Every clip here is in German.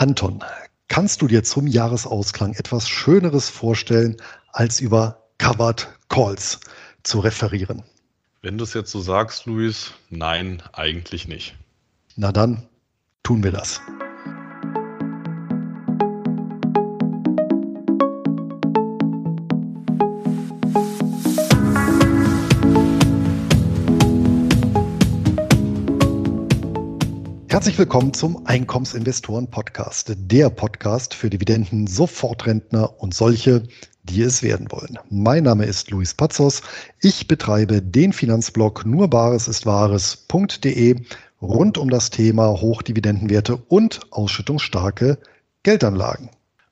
Anton, kannst du dir zum Jahresausklang etwas Schöneres vorstellen, als über Covered Calls zu referieren? Wenn du es jetzt so sagst, Luis, nein, eigentlich nicht. Na dann tun wir das. Herzlich willkommen zum Einkommensinvestoren-Podcast, der Podcast für Dividenden, Sofortrentner und solche, die es werden wollen. Mein Name ist Luis Pazos. Ich betreibe den Finanzblog nurbaresistwahres.de rund um das Thema Hochdividendenwerte und ausschüttungsstarke Geldanlagen.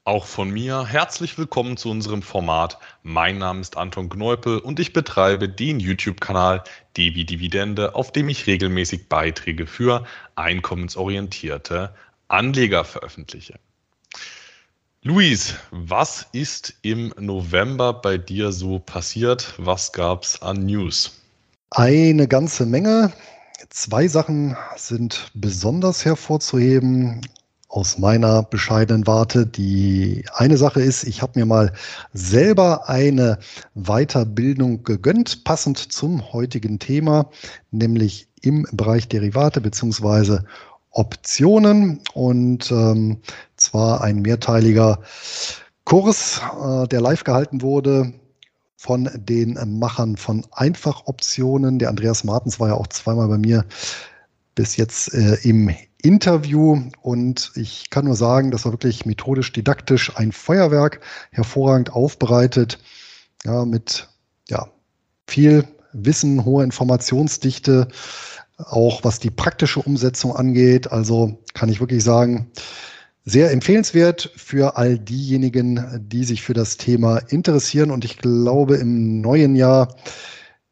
Auch von mir herzlich willkommen zu unserem Format. Mein Name ist Anton Kneupel und ich betreibe den YouTube-Kanal Devi Dividende, auf dem ich regelmäßig Beiträge für einkommensorientierte Anleger veröffentliche. Luis, was ist im November bei dir so passiert? Was gab es an News? Eine ganze Menge. Zwei Sachen sind besonders hervorzuheben aus meiner bescheidenen Warte. Die eine Sache ist, ich habe mir mal selber eine Weiterbildung gegönnt, passend zum heutigen Thema, nämlich im Bereich Derivate beziehungsweise Optionen und ähm, zwar ein mehrteiliger Kurs, äh, der live gehalten wurde von den Machern von Einfachoptionen. Der Andreas Martens war ja auch zweimal bei mir bis jetzt äh, im Interview und ich kann nur sagen, das war wirklich methodisch, didaktisch ein Feuerwerk, hervorragend aufbereitet, ja, mit ja, viel Wissen, hoher Informationsdichte, auch was die praktische Umsetzung angeht. Also kann ich wirklich sagen, sehr empfehlenswert für all diejenigen, die sich für das Thema interessieren. Und ich glaube, im neuen Jahr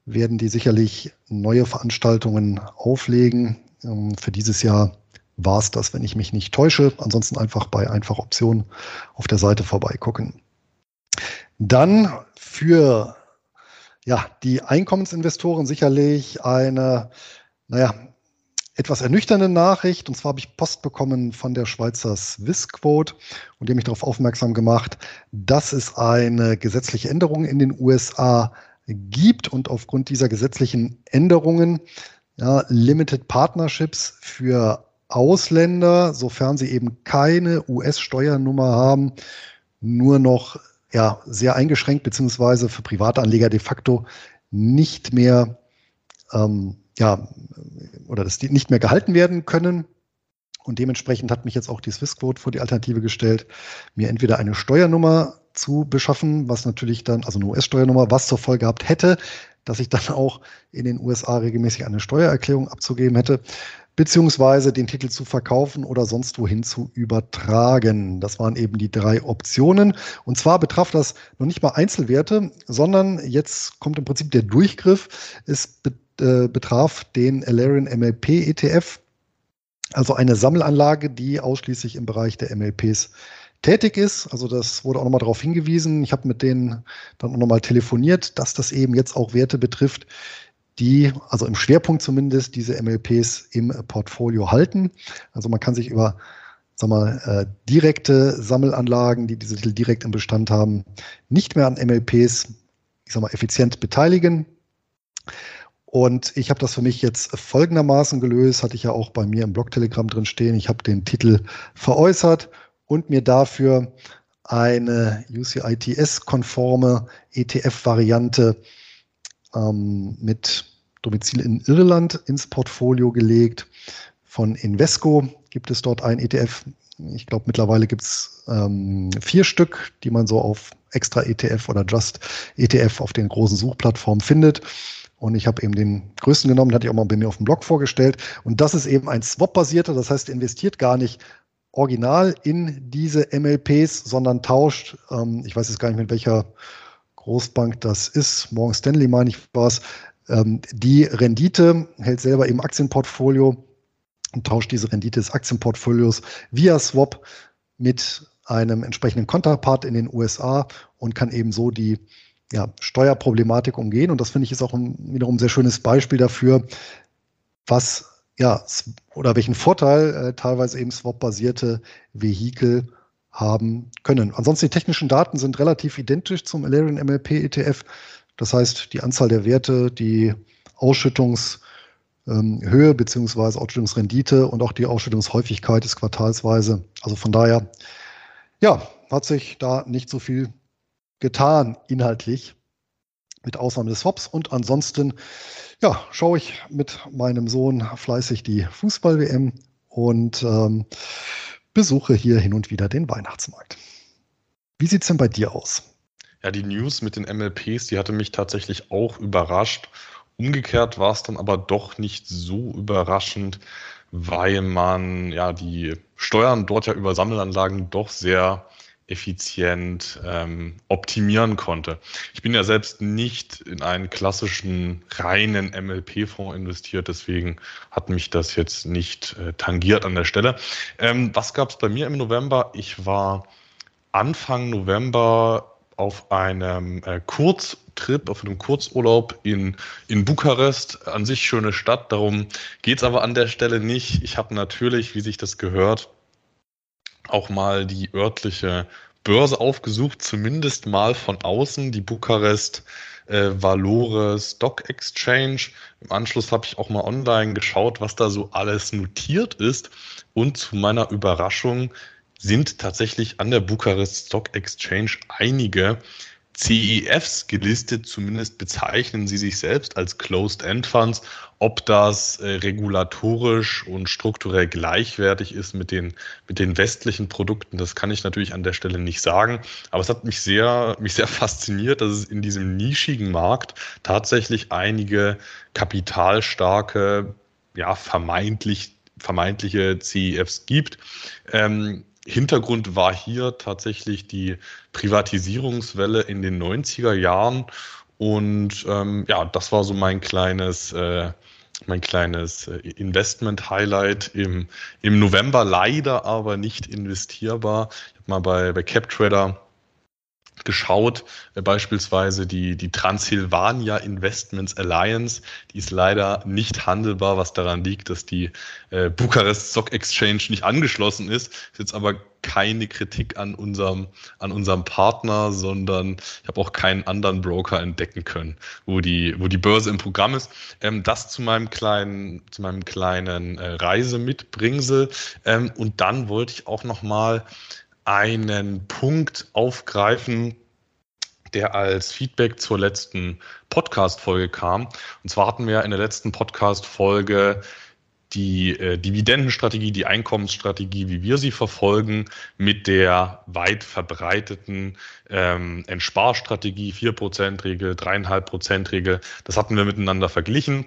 werden die sicherlich neue Veranstaltungen auflegen. Ähm, für dieses Jahr war es das, wenn ich mich nicht täusche. Ansonsten einfach bei einfach Optionen auf der Seite vorbeigucken. Dann für ja, die Einkommensinvestoren sicherlich eine, naja, etwas ernüchternde Nachricht. Und zwar habe ich Post bekommen von der Schweizer Swissquote und die haben mich darauf aufmerksam gemacht, dass es eine gesetzliche Änderung in den USA gibt und aufgrund dieser gesetzlichen Änderungen ja, Limited Partnerships für Ausländer, sofern sie eben keine US-Steuernummer haben, nur noch ja, sehr eingeschränkt, beziehungsweise für Privatanleger de facto nicht mehr, ähm, ja, oder dass die nicht mehr gehalten werden können. Und dementsprechend hat mich jetzt auch die Swissquote vor die Alternative gestellt, mir entweder eine Steuernummer zu beschaffen, was natürlich dann, also eine US-Steuernummer, was zur Folge gehabt hätte, dass ich dann auch in den USA regelmäßig eine Steuererklärung abzugeben hätte, beziehungsweise den Titel zu verkaufen oder sonst wohin zu übertragen. Das waren eben die drei Optionen. Und zwar betraf das noch nicht mal Einzelwerte, sondern jetzt kommt im Prinzip der Durchgriff. Es äh, betraf den Alarian MLP ETF, also eine Sammelanlage, die ausschließlich im Bereich der MLPs tätig ist. Also das wurde auch nochmal darauf hingewiesen. Ich habe mit denen dann auch nochmal telefoniert, dass das eben jetzt auch Werte betrifft, die, also im Schwerpunkt zumindest, diese MLPs im Portfolio halten. Also man kann sich über sag mal, äh, direkte Sammelanlagen, die diese Titel direkt im Bestand haben, nicht mehr an MLPs, ich sag mal, effizient beteiligen. Und ich habe das für mich jetzt folgendermaßen gelöst, hatte ich ja auch bei mir im Blog-Telegramm drin stehen. Ich habe den Titel veräußert und mir dafür eine UCITS-konforme ETF-Variante ähm, mit Domizil in Irland ins Portfolio gelegt. Von Invesco gibt es dort ein ETF. Ich glaube, mittlerweile gibt es ähm, vier Stück, die man so auf extra ETF oder Just ETF auf den großen Suchplattformen findet. Und ich habe eben den größten genommen, hatte ich auch mal bei mir auf dem Blog vorgestellt. Und das ist eben ein Swap-basierter, das heißt, investiert gar nicht original in diese MLPs, sondern tauscht, ähm, ich weiß jetzt gar nicht mit welcher Großbank das ist, Morgan Stanley meine ich war es, ähm, die Rendite hält selber im Aktienportfolio und tauscht diese Rendite des Aktienportfolios via Swap mit einem entsprechenden Konterpart in den USA und kann eben so die ja, Steuerproblematik umgehen. Und das finde ich ist auch ein, wiederum ein sehr schönes Beispiel dafür, was ja, oder welchen Vorteil äh, teilweise eben Swap-basierte Vehikel haben können. Ansonsten die technischen Daten sind relativ identisch zum Alerian MLP ETF. Das heißt, die Anzahl der Werte, die Ausschüttungshöhe ähm, beziehungsweise Ausschüttungsrendite und auch die Ausschüttungshäufigkeit ist quartalsweise. Also von daher, ja, hat sich da nicht so viel getan inhaltlich mit Ausnahme des Swaps. Und ansonsten, ja, schaue ich mit meinem Sohn fleißig die Fußball-WM und ähm, besuche hier hin und wieder den Weihnachtsmarkt. Wie sieht es denn bei dir aus? Ja, die News mit den MLPs, die hatte mich tatsächlich auch überrascht. Umgekehrt war es dann aber doch nicht so überraschend, weil man ja die Steuern dort ja über Sammelanlagen doch sehr effizient ähm, optimieren konnte. Ich bin ja selbst nicht in einen klassischen reinen MLP-Fonds investiert, deswegen hat mich das jetzt nicht äh, tangiert an der Stelle. Ähm, was gab es bei mir im November? Ich war Anfang November auf einem äh, Kurztrip, auf einem Kurzurlaub in, in Bukarest. An sich schöne Stadt, darum geht's aber an der Stelle nicht. Ich habe natürlich, wie sich das gehört, auch mal die örtliche Börse aufgesucht, zumindest mal von außen, die Bukarest äh, Valore Stock Exchange. Im Anschluss habe ich auch mal online geschaut, was da so alles notiert ist. Und zu meiner Überraschung sind tatsächlich an der Bukarest Stock Exchange einige CEFs gelistet, zumindest bezeichnen sie sich selbst als Closed-End-Funds. Ob das äh, regulatorisch und strukturell gleichwertig ist mit den, mit den westlichen Produkten, das kann ich natürlich an der Stelle nicht sagen. Aber es hat mich sehr, mich sehr fasziniert, dass es in diesem nischigen Markt tatsächlich einige kapitalstarke, ja, vermeintlich, vermeintliche CEFs gibt. Ähm, Hintergrund war hier tatsächlich die Privatisierungswelle in den 90er Jahren. Und ähm, ja, das war so mein kleines, äh, mein kleines äh, Investment-Highlight im, im November, leider aber nicht investierbar. Ich habe mal bei, bei CapTrader geschaut, äh, beispielsweise die, die Transylvania Investments Alliance, die ist leider nicht handelbar, was daran liegt, dass die äh, Bukarest Stock Exchange nicht angeschlossen ist. Ist jetzt aber keine Kritik an unserem, an unserem Partner, sondern ich habe auch keinen anderen Broker entdecken können, wo die, wo die Börse im Programm ist. Ähm, das zu meinem kleinen, zu meinem kleinen äh, Reisemitbringsel. Ähm, und dann wollte ich auch noch mal einen Punkt aufgreifen, der als Feedback zur letzten Podcast-Folge kam. Und zwar hatten wir in der letzten Podcast-Folge die äh, Dividendenstrategie, die Einkommensstrategie, wie wir sie verfolgen, mit der weit verbreiteten ähm, Entsparstrategie, 4%-Regel, 3,5%-Regel. Das hatten wir miteinander verglichen.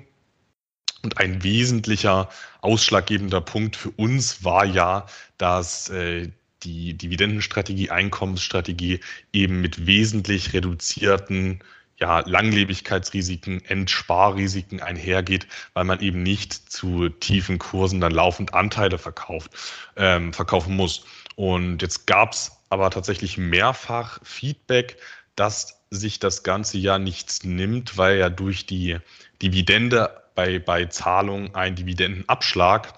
Und ein wesentlicher ausschlaggebender Punkt für uns war ja, dass äh, die Dividendenstrategie, Einkommensstrategie eben mit wesentlich reduzierten ja, Langlebigkeitsrisiken, Entsparrisiken einhergeht, weil man eben nicht zu tiefen Kursen dann laufend Anteile verkauft, ähm, verkaufen muss. Und jetzt gab es aber tatsächlich mehrfach Feedback, dass sich das ganze Jahr nichts nimmt, weil ja durch die Dividende bei, bei Zahlung ein Dividendenabschlag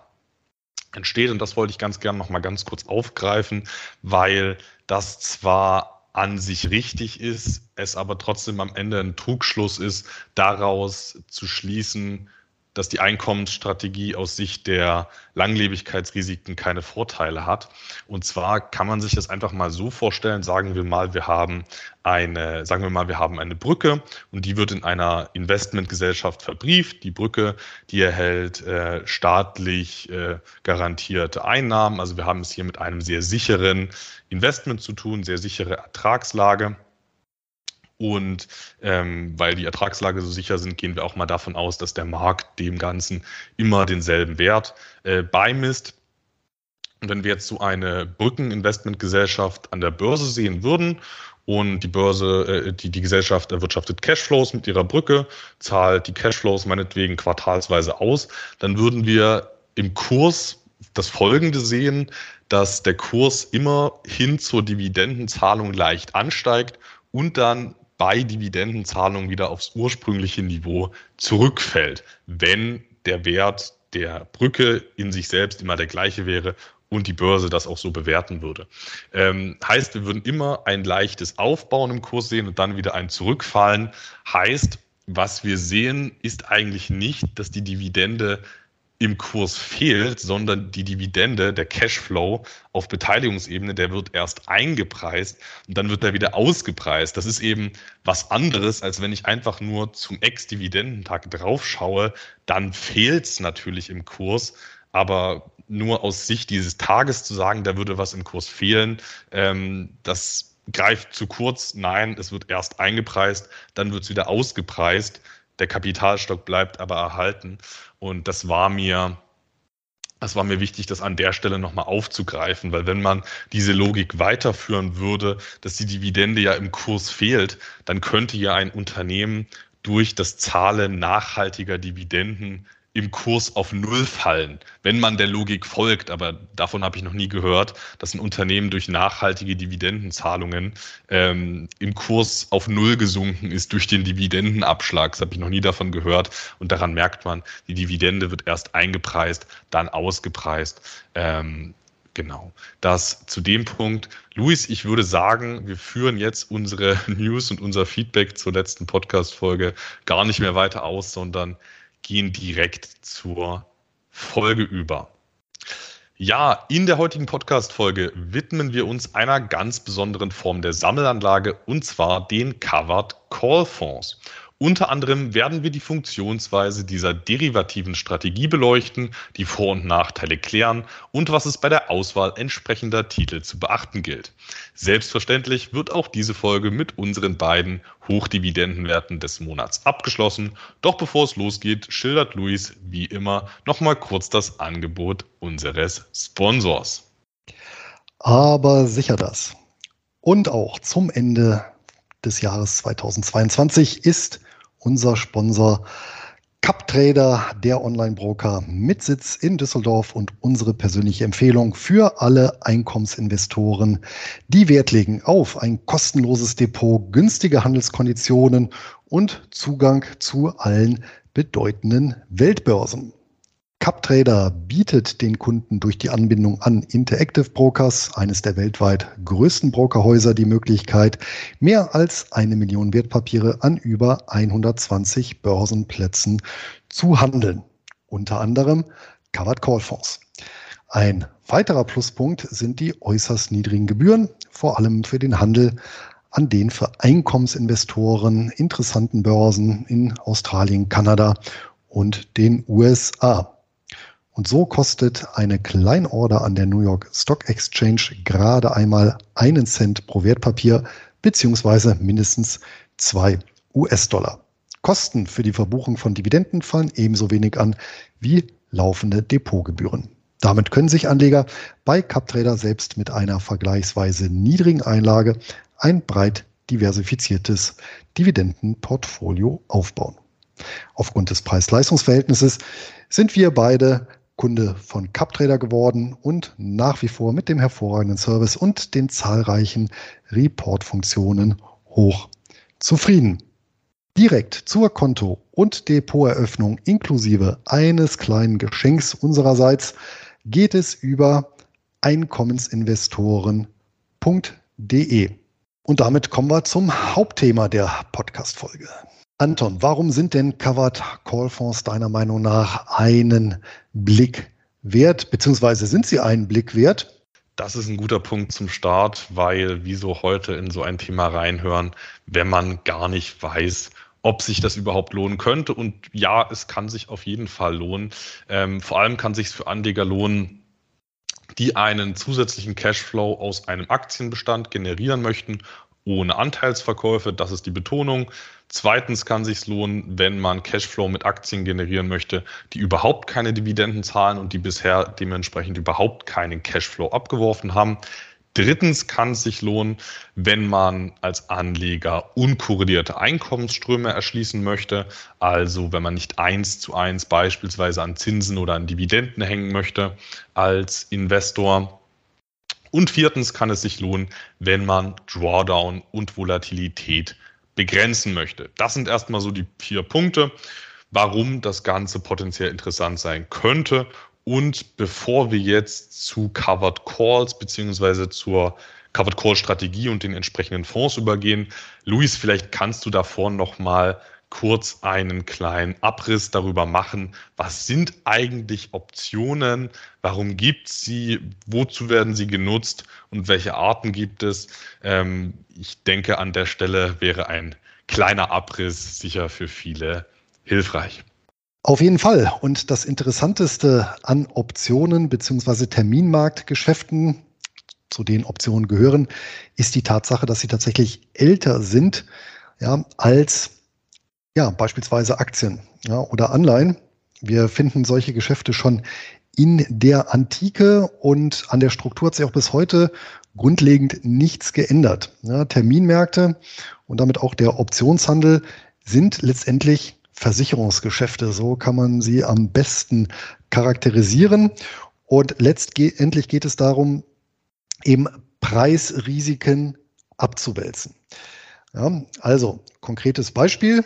entsteht. Und das wollte ich ganz gerne noch mal ganz kurz aufgreifen, weil das zwar an sich richtig ist, es aber trotzdem am Ende ein Trugschluss ist, daraus zu schließen, dass die Einkommensstrategie aus Sicht der Langlebigkeitsrisiken keine Vorteile hat. Und zwar kann man sich das einfach mal so vorstellen, sagen wir mal, wir haben eine, sagen wir mal, wir haben eine Brücke und die wird in einer Investmentgesellschaft verbrieft. Die Brücke, die erhält äh, staatlich äh, garantierte Einnahmen. Also wir haben es hier mit einem sehr sicheren Investment zu tun, sehr sichere Ertragslage. Und ähm, weil die Ertragslage so sicher sind, gehen wir auch mal davon aus, dass der Markt dem Ganzen immer denselben Wert äh, beimisst. Und wenn wir jetzt so eine Brückeninvestmentgesellschaft an der Börse sehen würden und die Börse, äh, die, die Gesellschaft erwirtschaftet Cashflows mit ihrer Brücke, zahlt die Cashflows meinetwegen quartalsweise aus, dann würden wir im Kurs das Folgende sehen, dass der Kurs immer hin zur Dividendenzahlung leicht ansteigt und dann bei Dividendenzahlungen wieder aufs ursprüngliche Niveau zurückfällt, wenn der Wert der Brücke in sich selbst immer der gleiche wäre und die Börse das auch so bewerten würde. Ähm, heißt, wir würden immer ein leichtes Aufbauen im Kurs sehen und dann wieder ein Zurückfallen. Heißt, was wir sehen, ist eigentlich nicht, dass die Dividende im Kurs fehlt, sondern die Dividende, der Cashflow auf Beteiligungsebene, der wird erst eingepreist und dann wird er wieder ausgepreist. Das ist eben was anderes, als wenn ich einfach nur zum Ex-Dividendentag draufschaue, dann fehlt es natürlich im Kurs, aber nur aus Sicht dieses Tages zu sagen, da würde was im Kurs fehlen, ähm, das greift zu kurz. Nein, es wird erst eingepreist, dann wird es wieder ausgepreist. Der Kapitalstock bleibt aber erhalten. Und das war mir, das war mir wichtig, das an der Stelle nochmal aufzugreifen, weil wenn man diese Logik weiterführen würde, dass die Dividende ja im Kurs fehlt, dann könnte ja ein Unternehmen durch das Zahlen nachhaltiger Dividenden im Kurs auf Null fallen, wenn man der Logik folgt. Aber davon habe ich noch nie gehört, dass ein Unternehmen durch nachhaltige Dividendenzahlungen ähm, im Kurs auf Null gesunken ist durch den Dividendenabschlag. Das habe ich noch nie davon gehört. Und daran merkt man, die Dividende wird erst eingepreist, dann ausgepreist. Ähm, Genau. Das zu dem Punkt. Luis, ich würde sagen, wir führen jetzt unsere News und unser Feedback zur letzten Podcast-Folge gar nicht mehr weiter aus, sondern gehen direkt zur Folge über. Ja, in der heutigen Podcast-Folge widmen wir uns einer ganz besonderen Form der Sammelanlage und zwar den Covered Call Fonds. Unter anderem werden wir die Funktionsweise dieser derivativen Strategie beleuchten, die Vor- und Nachteile klären und was es bei der Auswahl entsprechender Titel zu beachten gilt. Selbstverständlich wird auch diese Folge mit unseren beiden Hochdividendenwerten des Monats abgeschlossen. Doch bevor es losgeht, schildert Luis wie immer nochmal kurz das Angebot unseres Sponsors. Aber sicher das. Und auch zum Ende des Jahres 2022 ist unser Sponsor CupTrader, der Online-Broker mit Sitz in Düsseldorf und unsere persönliche Empfehlung für alle Einkommensinvestoren, die Wert legen auf ein kostenloses Depot, günstige Handelskonditionen und Zugang zu allen bedeutenden Weltbörsen. CupTrader bietet den Kunden durch die Anbindung an Interactive Brokers, eines der weltweit größten Brokerhäuser, die Möglichkeit, mehr als eine Million Wertpapiere an über 120 Börsenplätzen zu handeln. Unter anderem Covered Call Fonds. Ein weiterer Pluspunkt sind die äußerst niedrigen Gebühren, vor allem für den Handel an den für Einkommensinvestoren interessanten Börsen in Australien, Kanada und den USA. Und so kostet eine Kleinorder an der New York Stock Exchange gerade einmal einen Cent pro Wertpapier beziehungsweise mindestens zwei US-Dollar. Kosten für die Verbuchung von Dividenden fallen ebenso wenig an wie laufende Depotgebühren. Damit können sich Anleger bei CupTrader selbst mit einer vergleichsweise niedrigen Einlage ein breit diversifiziertes Dividendenportfolio aufbauen. Aufgrund des Preis-Leistungs-Verhältnisses sind wir beide Kunde von CupTrader geworden und nach wie vor mit dem hervorragenden Service und den zahlreichen Report-Funktionen hoch zufrieden. Direkt zur Konto- und Depoteröffnung inklusive eines kleinen Geschenks unsererseits geht es über einkommensinvestoren.de. Und damit kommen wir zum Hauptthema der Podcast-Folge. Anton, warum sind denn Covered Call Fonds deiner Meinung nach einen Blick wert, beziehungsweise sind sie einen Blick wert? Das ist ein guter Punkt zum Start, weil wieso heute in so ein Thema reinhören, wenn man gar nicht weiß, ob sich das überhaupt lohnen könnte. Und ja, es kann sich auf jeden Fall lohnen. Ähm, vor allem kann sich für Anleger lohnen, die einen zusätzlichen Cashflow aus einem Aktienbestand generieren möchten ohne Anteilsverkäufe. Das ist die Betonung. Zweitens kann sich lohnen, wenn man Cashflow mit Aktien generieren möchte, die überhaupt keine Dividenden zahlen und die bisher dementsprechend überhaupt keinen Cashflow abgeworfen haben. Drittens kann es sich lohnen, wenn man als Anleger unkorrelierte Einkommensströme erschließen möchte. Also wenn man nicht eins zu eins beispielsweise an Zinsen oder an Dividenden hängen möchte als Investor. Und viertens kann es sich lohnen, wenn man Drawdown und Volatilität begrenzen möchte. Das sind erstmal so die vier Punkte. warum das Ganze potenziell interessant sein könnte. Und bevor wir jetzt zu Covered Calls beziehungsweise zur Covered Call Strategie und den entsprechenden Fonds übergehen, Luis, vielleicht kannst du davor noch mal kurz einen kleinen Abriss darüber machen, was sind eigentlich Optionen, warum gibt es sie, wozu werden sie genutzt und welche Arten gibt es. Ähm, ich denke, an der Stelle wäre ein kleiner Abriss sicher für viele hilfreich. Auf jeden Fall. Und das Interessanteste an Optionen bzw. Terminmarktgeschäften, zu den Optionen gehören, ist die Tatsache, dass sie tatsächlich älter sind ja, als ja, beispielsweise Aktien ja, oder Anleihen. Wir finden solche Geschäfte schon in der Antike und an der Struktur hat sich auch bis heute grundlegend nichts geändert. Ja, Terminmärkte und damit auch der Optionshandel sind letztendlich Versicherungsgeschäfte. So kann man sie am besten charakterisieren. Und letztendlich geht es darum, eben Preisrisiken abzuwälzen. Ja, also konkretes Beispiel.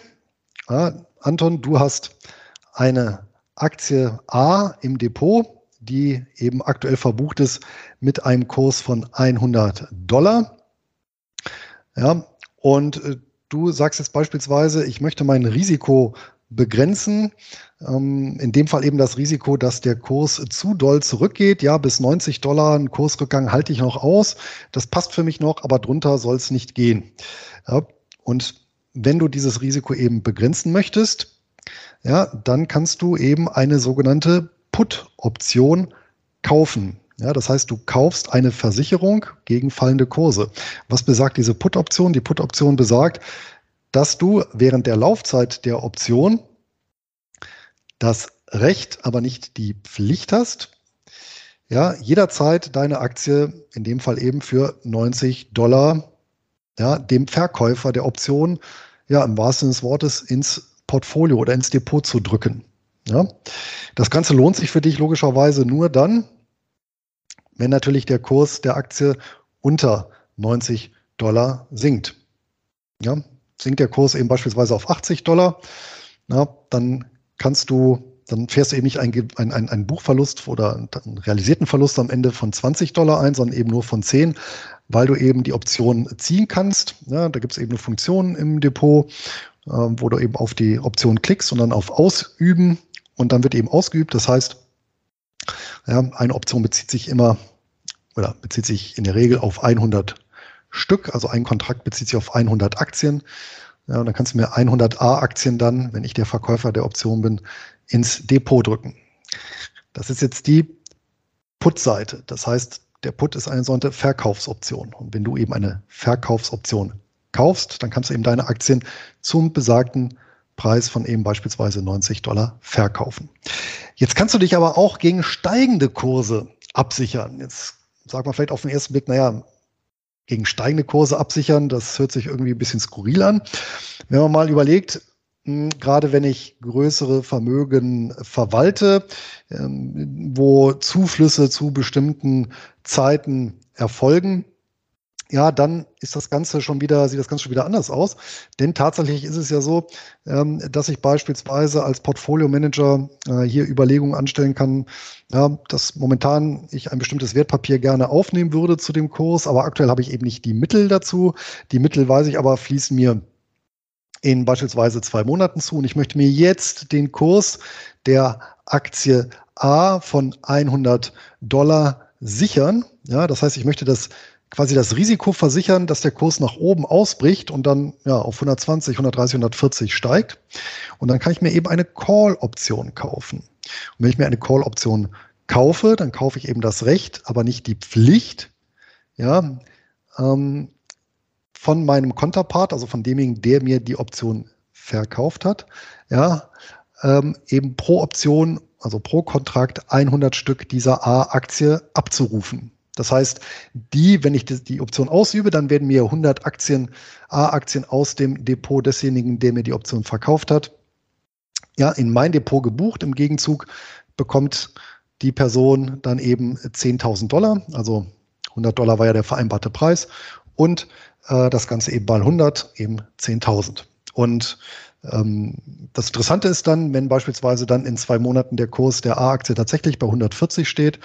Ja, Anton, du hast eine Aktie A im Depot, die eben aktuell verbucht ist mit einem Kurs von 100 Dollar. Ja, und äh, du sagst jetzt beispielsweise, ich möchte mein Risiko begrenzen. Ähm, in dem Fall eben das Risiko, dass der Kurs zu doll zurückgeht. Ja, bis 90 Dollar ein Kursrückgang halte ich noch aus. Das passt für mich noch, aber drunter soll es nicht gehen. Ja, und wenn du dieses Risiko eben begrenzen möchtest, ja, dann kannst du eben eine sogenannte Put-Option kaufen. Ja, das heißt, du kaufst eine Versicherung gegen fallende Kurse. Was besagt diese Put-Option? Die Put-Option besagt, dass du während der Laufzeit der Option das Recht, aber nicht die Pflicht hast, ja, jederzeit deine Aktie, in dem Fall eben für 90 Dollar, ja, dem Verkäufer der Option ja, im wahrsten Sinne des Wortes ins Portfolio oder ins Depot zu drücken. Ja? Das Ganze lohnt sich für dich logischerweise nur dann, wenn natürlich der Kurs der Aktie unter 90 Dollar sinkt. Ja? Sinkt der Kurs eben beispielsweise auf 80 Dollar, na, dann kannst du, dann fährst du eben nicht einen, einen, einen Buchverlust oder einen realisierten Verlust am Ende von 20 Dollar ein, sondern eben nur von 10 weil du eben die Option ziehen kannst. Ja, da gibt es eben eine Funktion im Depot, äh, wo du eben auf die Option klickst und dann auf Ausüben und dann wird eben ausgeübt. Das heißt, ja, eine Option bezieht sich immer oder bezieht sich in der Regel auf 100 Stück, also ein Kontrakt bezieht sich auf 100 Aktien. Ja, und dann kannst du mir 100 A-Aktien dann, wenn ich der Verkäufer der Option bin, ins Depot drücken. Das ist jetzt die Put-Seite. Das heißt, der Put ist eine sogenannte Verkaufsoption. Und wenn du eben eine Verkaufsoption kaufst, dann kannst du eben deine Aktien zum besagten Preis von eben beispielsweise 90 Dollar verkaufen. Jetzt kannst du dich aber auch gegen steigende Kurse absichern. Jetzt sagt man vielleicht auf den ersten Blick, naja, gegen steigende Kurse absichern, das hört sich irgendwie ein bisschen skurril an. Wenn man mal überlegt, gerade wenn ich größere Vermögen verwalte, ähm, wo Zuflüsse zu bestimmten Zeiten erfolgen, ja, dann ist das Ganze schon wieder, sieht das Ganze schon wieder anders aus. Denn tatsächlich ist es ja so, ähm, dass ich beispielsweise als Portfolio-Manager äh, hier Überlegungen anstellen kann, ja, dass momentan ich ein bestimmtes Wertpapier gerne aufnehmen würde zu dem Kurs, aber aktuell habe ich eben nicht die Mittel dazu. Die Mittel, weiß ich aber, fließen mir in beispielsweise zwei Monaten zu und ich möchte mir jetzt den Kurs der Aktie A von 100 Dollar sichern. Ja, das heißt, ich möchte das quasi das Risiko versichern, dass der Kurs nach oben ausbricht und dann ja auf 120, 130, 140 steigt. Und dann kann ich mir eben eine Call-Option kaufen. Und wenn ich mir eine Call-Option kaufe, dann kaufe ich eben das Recht, aber nicht die Pflicht, ja, ähm, von meinem Konterpart, also von demjenigen, der mir die Option verkauft hat, ja, ähm, eben pro Option, also pro Kontrakt 100 Stück dieser A-Aktie abzurufen. Das heißt, die, wenn ich die, Option ausübe, dann werden mir 100 Aktien, A-Aktien aus dem Depot desjenigen, der mir die Option verkauft hat, ja, in mein Depot gebucht. Im Gegenzug bekommt die Person dann eben 10.000 Dollar, also 100 Dollar war ja der vereinbarte Preis und äh, das Ganze eben mal 100, eben 10.000. Und ähm, das Interessante ist dann, wenn beispielsweise dann in zwei Monaten der Kurs der A-Aktie tatsächlich bei 140 steht,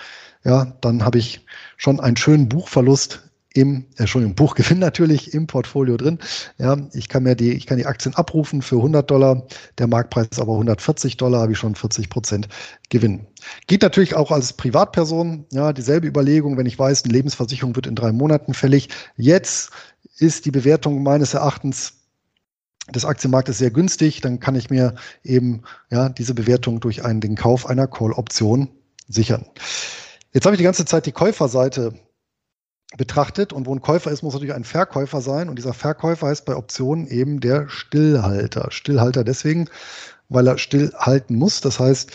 ja, dann habe ich schon einen schönen Buchverlust im, äh, Entschuldigung, Buchgewinn natürlich im Portfolio drin. Ja, ich kann mir die, ich kann die Aktien abrufen für 100 Dollar, der Marktpreis ist aber 140 Dollar, habe ich schon 40 Prozent Gewinn. Geht natürlich auch als Privatperson, ja, dieselbe Überlegung, wenn ich weiß, eine Lebensversicherung wird in drei Monaten fällig. Jetzt ist die Bewertung meines Erachtens des Aktienmarktes sehr günstig, dann kann ich mir eben ja, diese Bewertung durch einen, den Kauf einer Call-Option sichern. Jetzt habe ich die ganze Zeit die Käuferseite betrachtet und wo ein Käufer ist, muss natürlich ein Verkäufer sein und dieser Verkäufer heißt bei Optionen eben der Stillhalter. Stillhalter deswegen, weil er stillhalten muss. Das heißt,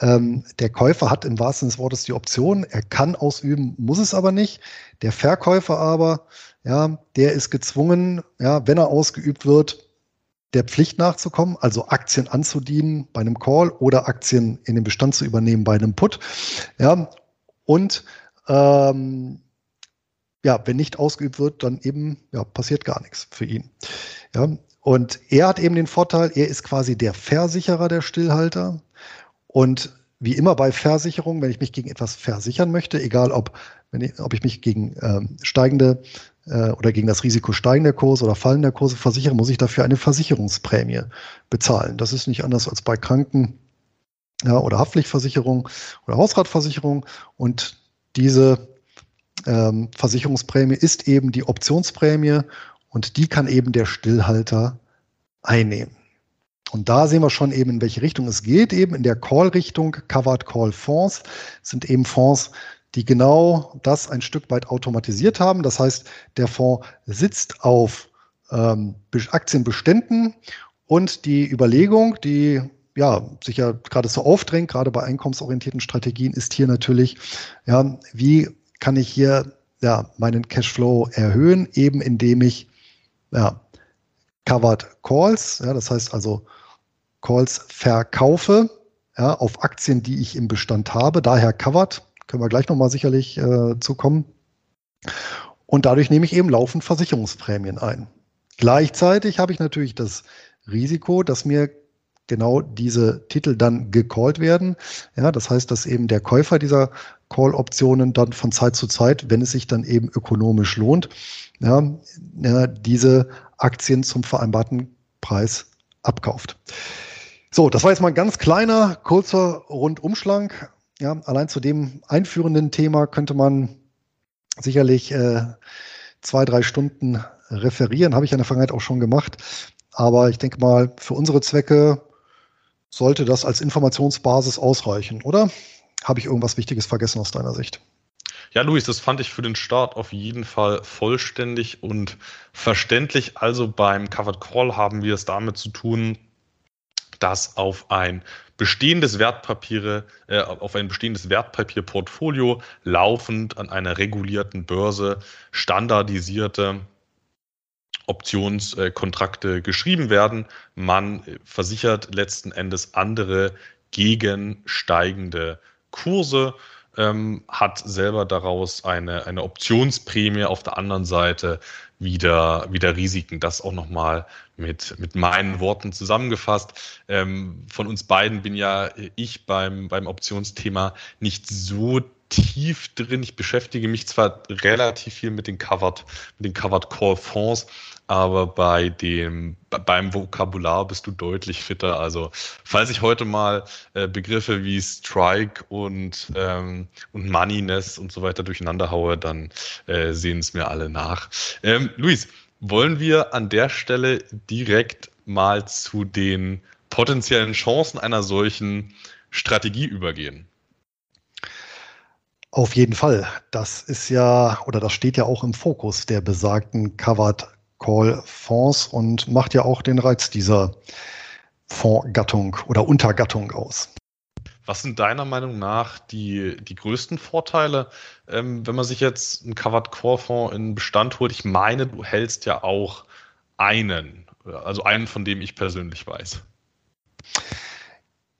ähm, der Käufer hat im wahrsten Sinne des Wortes die Option, er kann ausüben, muss es aber nicht. Der Verkäufer aber, ja, der ist gezwungen, ja, wenn er ausgeübt wird, der Pflicht nachzukommen, also Aktien anzudienen bei einem Call oder Aktien in den Bestand zu übernehmen bei einem Put. Ja, und ähm, ja, wenn nicht ausgeübt wird, dann eben ja, passiert gar nichts für ihn. Ja, und er hat eben den Vorteil, er ist quasi der Versicherer der Stillhalter. Und wie immer bei Versicherung, wenn ich mich gegen etwas versichern möchte, egal ob, wenn ich, ob ich mich gegen ähm, steigende äh, oder gegen das Risiko steigender Kurse oder fallender Kurse versichere, muss ich dafür eine Versicherungsprämie bezahlen. Das ist nicht anders als bei Kranken ja, oder Haftpflichtversicherung oder Hausratversicherung. Und diese ähm, Versicherungsprämie ist eben die Optionsprämie und die kann eben der Stillhalter einnehmen. Und da sehen wir schon eben, in welche Richtung es geht. Eben in der Call-Richtung, Covered Call Fonds sind eben Fonds, die genau das ein Stück weit automatisiert haben. Das heißt, der Fonds sitzt auf ähm, Aktienbeständen und die Überlegung, die ja, sich ja gerade so aufdrängt, gerade bei einkommensorientierten Strategien, ist hier natürlich, ja, wie kann ich hier ja, meinen Cashflow erhöhen, eben indem ich ja, Covered Calls, ja, das heißt also Calls verkaufe ja, auf Aktien, die ich im Bestand habe, daher Covered, können wir gleich nochmal sicherlich äh, zukommen. Und dadurch nehme ich eben laufend Versicherungsprämien ein. Gleichzeitig habe ich natürlich das Risiko, dass mir genau diese Titel dann gecallt werden. Ja, das heißt, dass eben der Käufer dieser Call-Optionen dann von Zeit zu Zeit, wenn es sich dann eben ökonomisch lohnt, ja, ja, diese Aktien zum vereinbarten Preis abkauft. So, das war jetzt mal ein ganz kleiner, kurzer Rundumschlag. Ja, allein zu dem einführenden Thema könnte man sicherlich äh, zwei, drei Stunden referieren. Habe ich in der Vergangenheit auch schon gemacht. Aber ich denke mal, für unsere Zwecke sollte das als Informationsbasis ausreichen, oder? Habe ich irgendwas Wichtiges vergessen aus deiner Sicht? Ja, Luis, das fand ich für den Start auf jeden Fall vollständig und verständlich. Also beim Covered Call haben wir es damit zu tun, dass auf ein bestehendes Wertpapiere, äh, auf ein bestehendes Wertpapierportfolio laufend an einer regulierten Börse standardisierte Optionskontrakte geschrieben werden. Man versichert letzten Endes andere gegen steigende Kurse, ähm, hat selber daraus eine, eine Optionsprämie auf der anderen Seite wieder, wieder Risiken. Das auch nochmal mit, mit meinen Worten zusammengefasst. Ähm, von uns beiden bin ja ich beim, beim Optionsthema nicht so tief drin. Ich beschäftige mich zwar relativ viel mit den Covered, mit den Covered Call Fonds, aber bei dem, beim Vokabular bist du deutlich fitter. Also, falls ich heute mal äh, Begriffe wie Strike und, ähm, und Moneyness und so weiter durcheinander haue, dann äh, sehen es mir alle nach. Ähm, Luis, wollen wir an der Stelle direkt mal zu den potenziellen Chancen einer solchen Strategie übergehen? Auf jeden Fall. Das ist ja, oder das steht ja auch im Fokus der besagten Covered Call Fonds und macht ja auch den Reiz dieser Fondsgattung oder Untergattung aus. Was sind deiner Meinung nach die, die größten Vorteile, ähm, wenn man sich jetzt einen Covered Core Fonds in Bestand holt? Ich meine, du hältst ja auch einen, also einen, von dem ich persönlich weiß.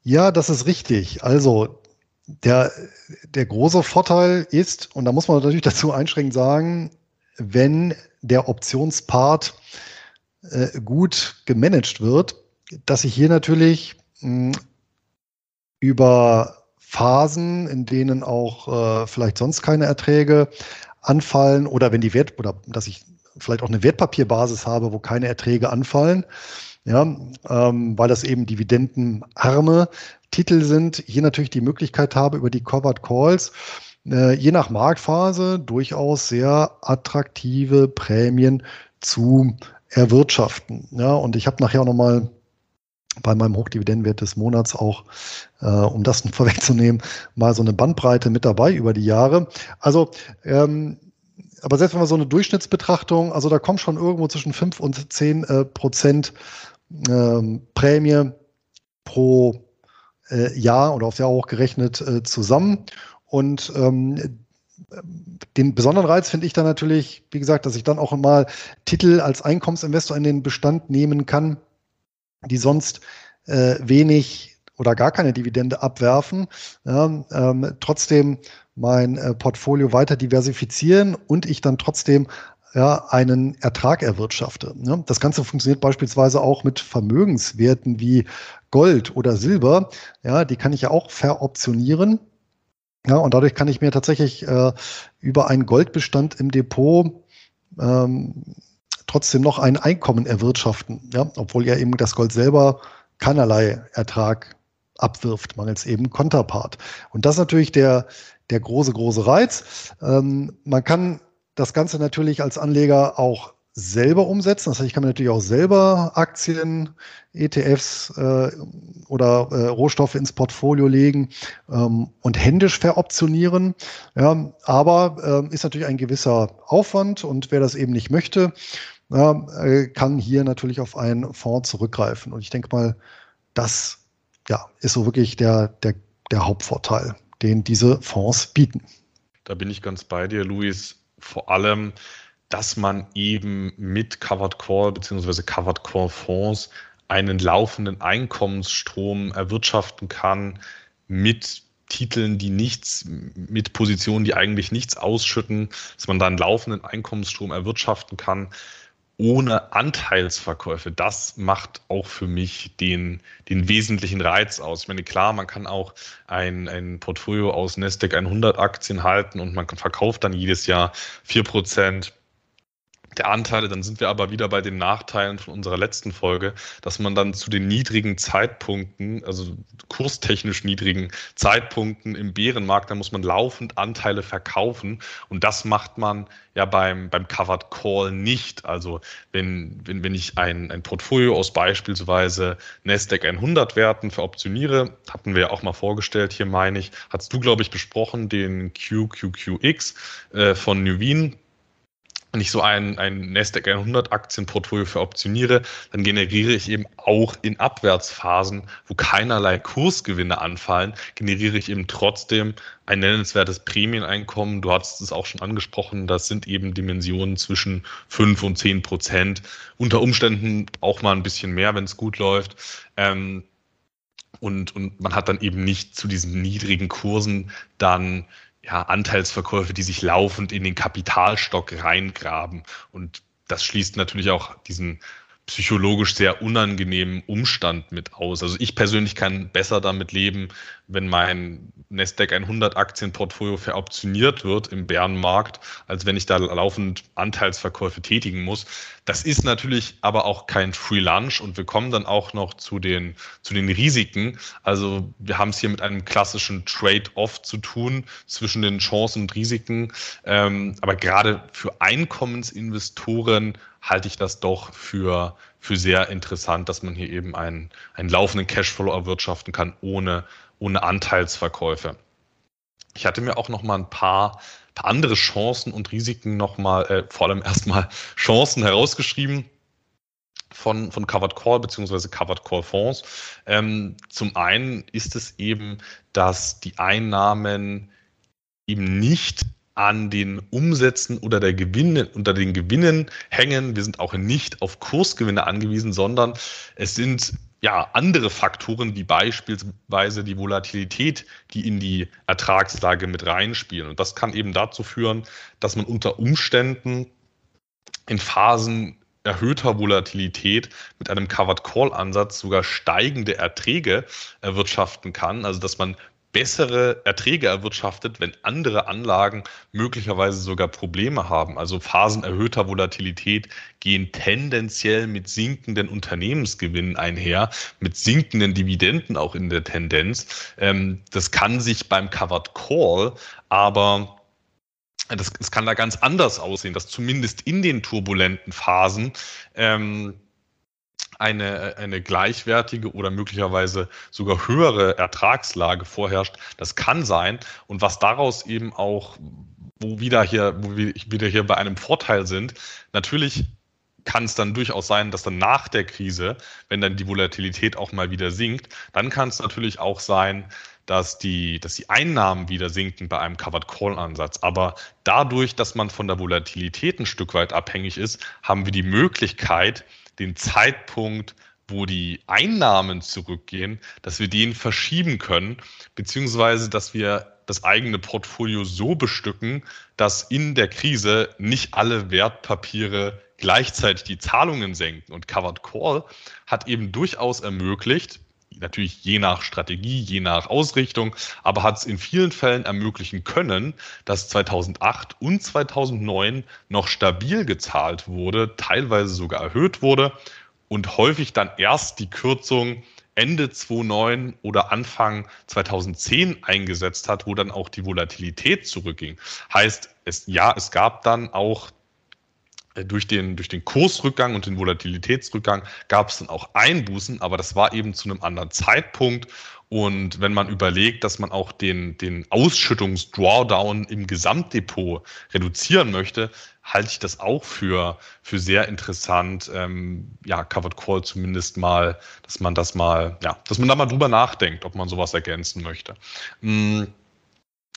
Ja, das ist richtig. Also der, der große Vorteil ist, und da muss man natürlich dazu einschränkend sagen, wenn der Optionspart äh, gut gemanagt wird, dass ich hier natürlich mh, über Phasen, in denen auch äh, vielleicht sonst keine Erträge anfallen oder wenn die Wert oder dass ich vielleicht auch eine Wertpapierbasis habe, wo keine Erträge anfallen, ja, ähm, weil das eben dividendenarme Titel sind, hier natürlich die Möglichkeit habe, über die Covered Calls äh, je nach Marktphase durchaus sehr attraktive Prämien zu erwirtschaften. Ja, und ich habe nachher auch nochmal bei meinem Hochdividendenwert des Monats auch, äh, um das vorwegzunehmen, mal so eine Bandbreite mit dabei über die Jahre. Also, ähm, aber selbst wenn wir so eine Durchschnittsbetrachtung, also da kommt schon irgendwo zwischen 5 und 10 äh, Prozent ähm, Prämie pro äh, Jahr oder aufs Jahr hochgerechnet äh, zusammen. Und ähm, den besonderen Reiz finde ich dann natürlich, wie gesagt, dass ich dann auch mal Titel als Einkommensinvestor in den Bestand nehmen kann, die sonst äh, wenig oder gar keine Dividende abwerfen, ja, ähm, trotzdem mein äh, Portfolio weiter diversifizieren und ich dann trotzdem ja, einen Ertrag erwirtschafte. Ne? Das Ganze funktioniert beispielsweise auch mit Vermögenswerten wie Gold oder Silber. Ja, die kann ich ja auch veroptionieren. Ja, und dadurch kann ich mir tatsächlich äh, über einen Goldbestand im Depot ähm, trotzdem noch ein Einkommen erwirtschaften, ja, obwohl ja eben das Gold selber keinerlei Ertrag abwirft, mangels eben Konterpart. Und das ist natürlich der, der große, große Reiz. Ähm, man kann das Ganze natürlich als Anleger auch selber umsetzen. Das heißt, ich kann mir natürlich auch selber Aktien, ETFs äh, oder äh, Rohstoffe ins Portfolio legen ähm, und händisch veroptionieren. Ja, aber äh, ist natürlich ein gewisser Aufwand und wer das eben nicht möchte, ja, äh, kann hier natürlich auf einen Fonds zurückgreifen. Und ich denke mal, das ja, ist so wirklich der, der, der Hauptvorteil, den diese Fonds bieten. Da bin ich ganz bei dir, Luis. Vor allem, dass man eben mit Covered Call bzw. Covered Call Fonds einen laufenden Einkommensstrom erwirtschaften kann mit Titeln, die nichts, mit Positionen, die eigentlich nichts ausschütten, dass man da einen laufenden Einkommensstrom erwirtschaften kann ohne Anteilsverkäufe, das macht auch für mich den, den wesentlichen Reiz aus. Ich meine, klar, man kann auch ein, ein Portfolio aus Nasdaq 100 Aktien halten und man verkauft dann jedes Jahr vier Prozent der Anteile, dann sind wir aber wieder bei den Nachteilen von unserer letzten Folge, dass man dann zu den niedrigen Zeitpunkten, also kurstechnisch niedrigen Zeitpunkten im Bärenmarkt, da muss man laufend Anteile verkaufen und das macht man ja beim, beim Covered Call nicht. Also wenn, wenn, wenn ich ein, ein Portfolio aus beispielsweise Nasdaq 100 Werten veroptioniere, hatten wir ja auch mal vorgestellt, hier meine ich, hast du, glaube ich, besprochen, den QQQX äh, von Nuveen, wenn ich so ein, ein Nasdaq 100 Aktienportfolio veroptioniere, dann generiere ich eben auch in Abwärtsphasen, wo keinerlei Kursgewinne anfallen, generiere ich eben trotzdem ein nennenswertes Prämieneinkommen. Du hast es auch schon angesprochen, das sind eben Dimensionen zwischen 5 und 10 Prozent. Unter Umständen auch mal ein bisschen mehr, wenn es gut läuft. Ähm, und, und man hat dann eben nicht zu diesen niedrigen Kursen dann ja, Anteilsverkäufe, die sich laufend in den Kapitalstock reingraben. Und das schließt natürlich auch diesen psychologisch sehr unangenehmen Umstand mit aus. Also ich persönlich kann besser damit leben, wenn mein Nasdaq 100 Aktienportfolio veroptioniert wird im Bärenmarkt, als wenn ich da laufend Anteilsverkäufe tätigen muss. Das ist natürlich aber auch kein Free Lunch und wir kommen dann auch noch zu den, zu den Risiken. Also wir haben es hier mit einem klassischen Trade-off zu tun zwischen den Chancen und Risiken. Ähm, aber gerade für Einkommensinvestoren halte ich das doch für, für sehr interessant, dass man hier eben einen, einen laufenden Cashflow erwirtschaften kann ohne, ohne Anteilsverkäufe. Ich hatte mir auch noch mal ein paar, paar andere Chancen und Risiken noch mal, äh, vor allem erstmal Chancen herausgeschrieben von, von Covered Call beziehungsweise Covered Call Fonds. Ähm, zum einen ist es eben, dass die Einnahmen eben nicht an den Umsätzen oder der Gewinne, unter den Gewinnen hängen. Wir sind auch nicht auf Kursgewinne angewiesen, sondern es sind ja andere Faktoren wie beispielsweise die Volatilität, die in die Ertragslage mit reinspielen. Und das kann eben dazu führen, dass man unter Umständen in Phasen erhöhter Volatilität mit einem Covered Call Ansatz sogar steigende Erträge erwirtschaften kann, also dass man bessere Erträge erwirtschaftet, wenn andere Anlagen möglicherweise sogar Probleme haben. Also Phasen erhöhter Volatilität gehen tendenziell mit sinkenden Unternehmensgewinnen einher, mit sinkenden Dividenden auch in der Tendenz. Ähm, das kann sich beim Covered Call aber das, das kann da ganz anders aussehen, dass zumindest in den turbulenten Phasen ähm, eine, eine gleichwertige oder möglicherweise sogar höhere Ertragslage vorherrscht. Das kann sein. Und was daraus eben auch, wo wieder hier, wo wir wieder hier bei einem Vorteil sind, natürlich kann es dann durchaus sein, dass dann nach der Krise, wenn dann die Volatilität auch mal wieder sinkt, dann kann es natürlich auch sein, dass die, dass die Einnahmen wieder sinken bei einem Covered Call Ansatz. Aber dadurch, dass man von der Volatilität ein Stück weit abhängig ist, haben wir die Möglichkeit, den Zeitpunkt, wo die Einnahmen zurückgehen, dass wir den verschieben können, beziehungsweise dass wir das eigene Portfolio so bestücken, dass in der Krise nicht alle Wertpapiere gleichzeitig die Zahlungen senken. Und Covered Call hat eben durchaus ermöglicht, natürlich je nach Strategie, je nach Ausrichtung, aber hat es in vielen Fällen ermöglichen können, dass 2008 und 2009 noch stabil gezahlt wurde, teilweise sogar erhöht wurde und häufig dann erst die Kürzung Ende 2009 oder Anfang 2010 eingesetzt hat, wo dann auch die Volatilität zurückging. Heißt, es, ja, es gab dann auch durch den, durch den Kursrückgang und den Volatilitätsrückgang gab es dann auch Einbußen, aber das war eben zu einem anderen Zeitpunkt. Und wenn man überlegt, dass man auch den, den Ausschüttungs-Drawdown im Gesamtdepot reduzieren möchte, halte ich das auch für, für sehr interessant, ähm, ja, Covered Call zumindest mal, dass man das mal, ja, dass man da mal drüber nachdenkt, ob man sowas ergänzen möchte. Mhm.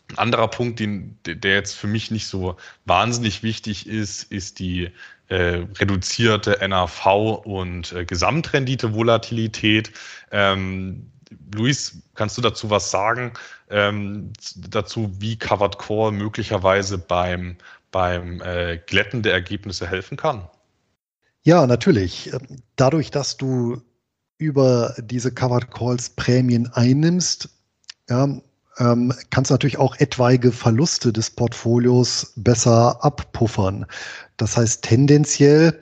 Ein anderer Punkt, den, der jetzt für mich nicht so wahnsinnig wichtig ist, ist die äh, reduzierte NAV und äh, Gesamtrendite-Volatilität. Ähm, Luis, kannst du dazu was sagen? Ähm, dazu, wie Covered Core möglicherweise beim, beim äh, Glätten der Ergebnisse helfen kann? Ja, natürlich. Dadurch, dass du über diese Covered Calls Prämien einnimmst, ja, ähm, kannst natürlich auch etwaige Verluste des Portfolios besser abpuffern. Das heißt, tendenziell,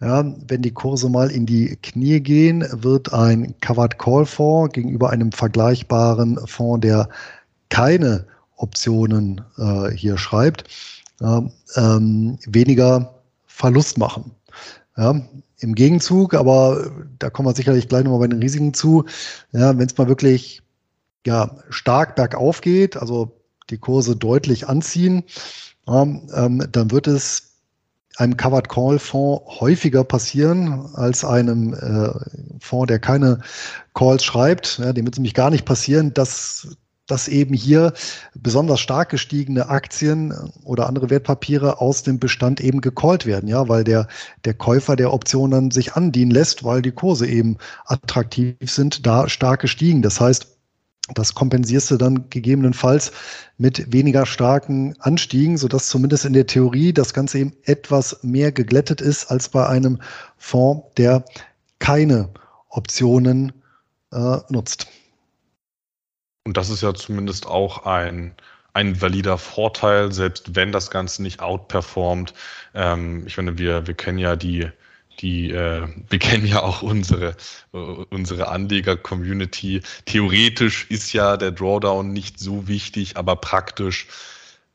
ja, wenn die Kurse mal in die Knie gehen, wird ein Covered Call Fonds gegenüber einem vergleichbaren Fonds, der keine Optionen äh, hier schreibt, äh, ähm, weniger Verlust machen. Ja, Im Gegenzug, aber da kommen wir sicherlich gleich nochmal bei den Risiken zu, ja, wenn es mal wirklich ja, stark bergauf geht, also die Kurse deutlich anziehen, ähm, dann wird es einem Covered Call Fonds häufiger passieren als einem äh, Fonds, der keine Calls schreibt. Ja, dem wird es nämlich gar nicht passieren, dass, dass eben hier besonders stark gestiegene Aktien oder andere Wertpapiere aus dem Bestand eben gecallt werden, ja, weil der, der Käufer der Option dann sich andienen lässt, weil die Kurse eben attraktiv sind, da stark gestiegen. Das heißt, das kompensierst du dann gegebenenfalls mit weniger starken Anstiegen, sodass zumindest in der Theorie das Ganze eben etwas mehr geglättet ist als bei einem Fonds, der keine Optionen äh, nutzt. Und das ist ja zumindest auch ein, ein valider Vorteil, selbst wenn das Ganze nicht outperformt. Ähm, ich meine, wir, wir kennen ja die, die, äh, wir kennen ja auch unsere, äh, unsere Anleger-Community. Theoretisch ist ja der Drawdown nicht so wichtig, aber praktisch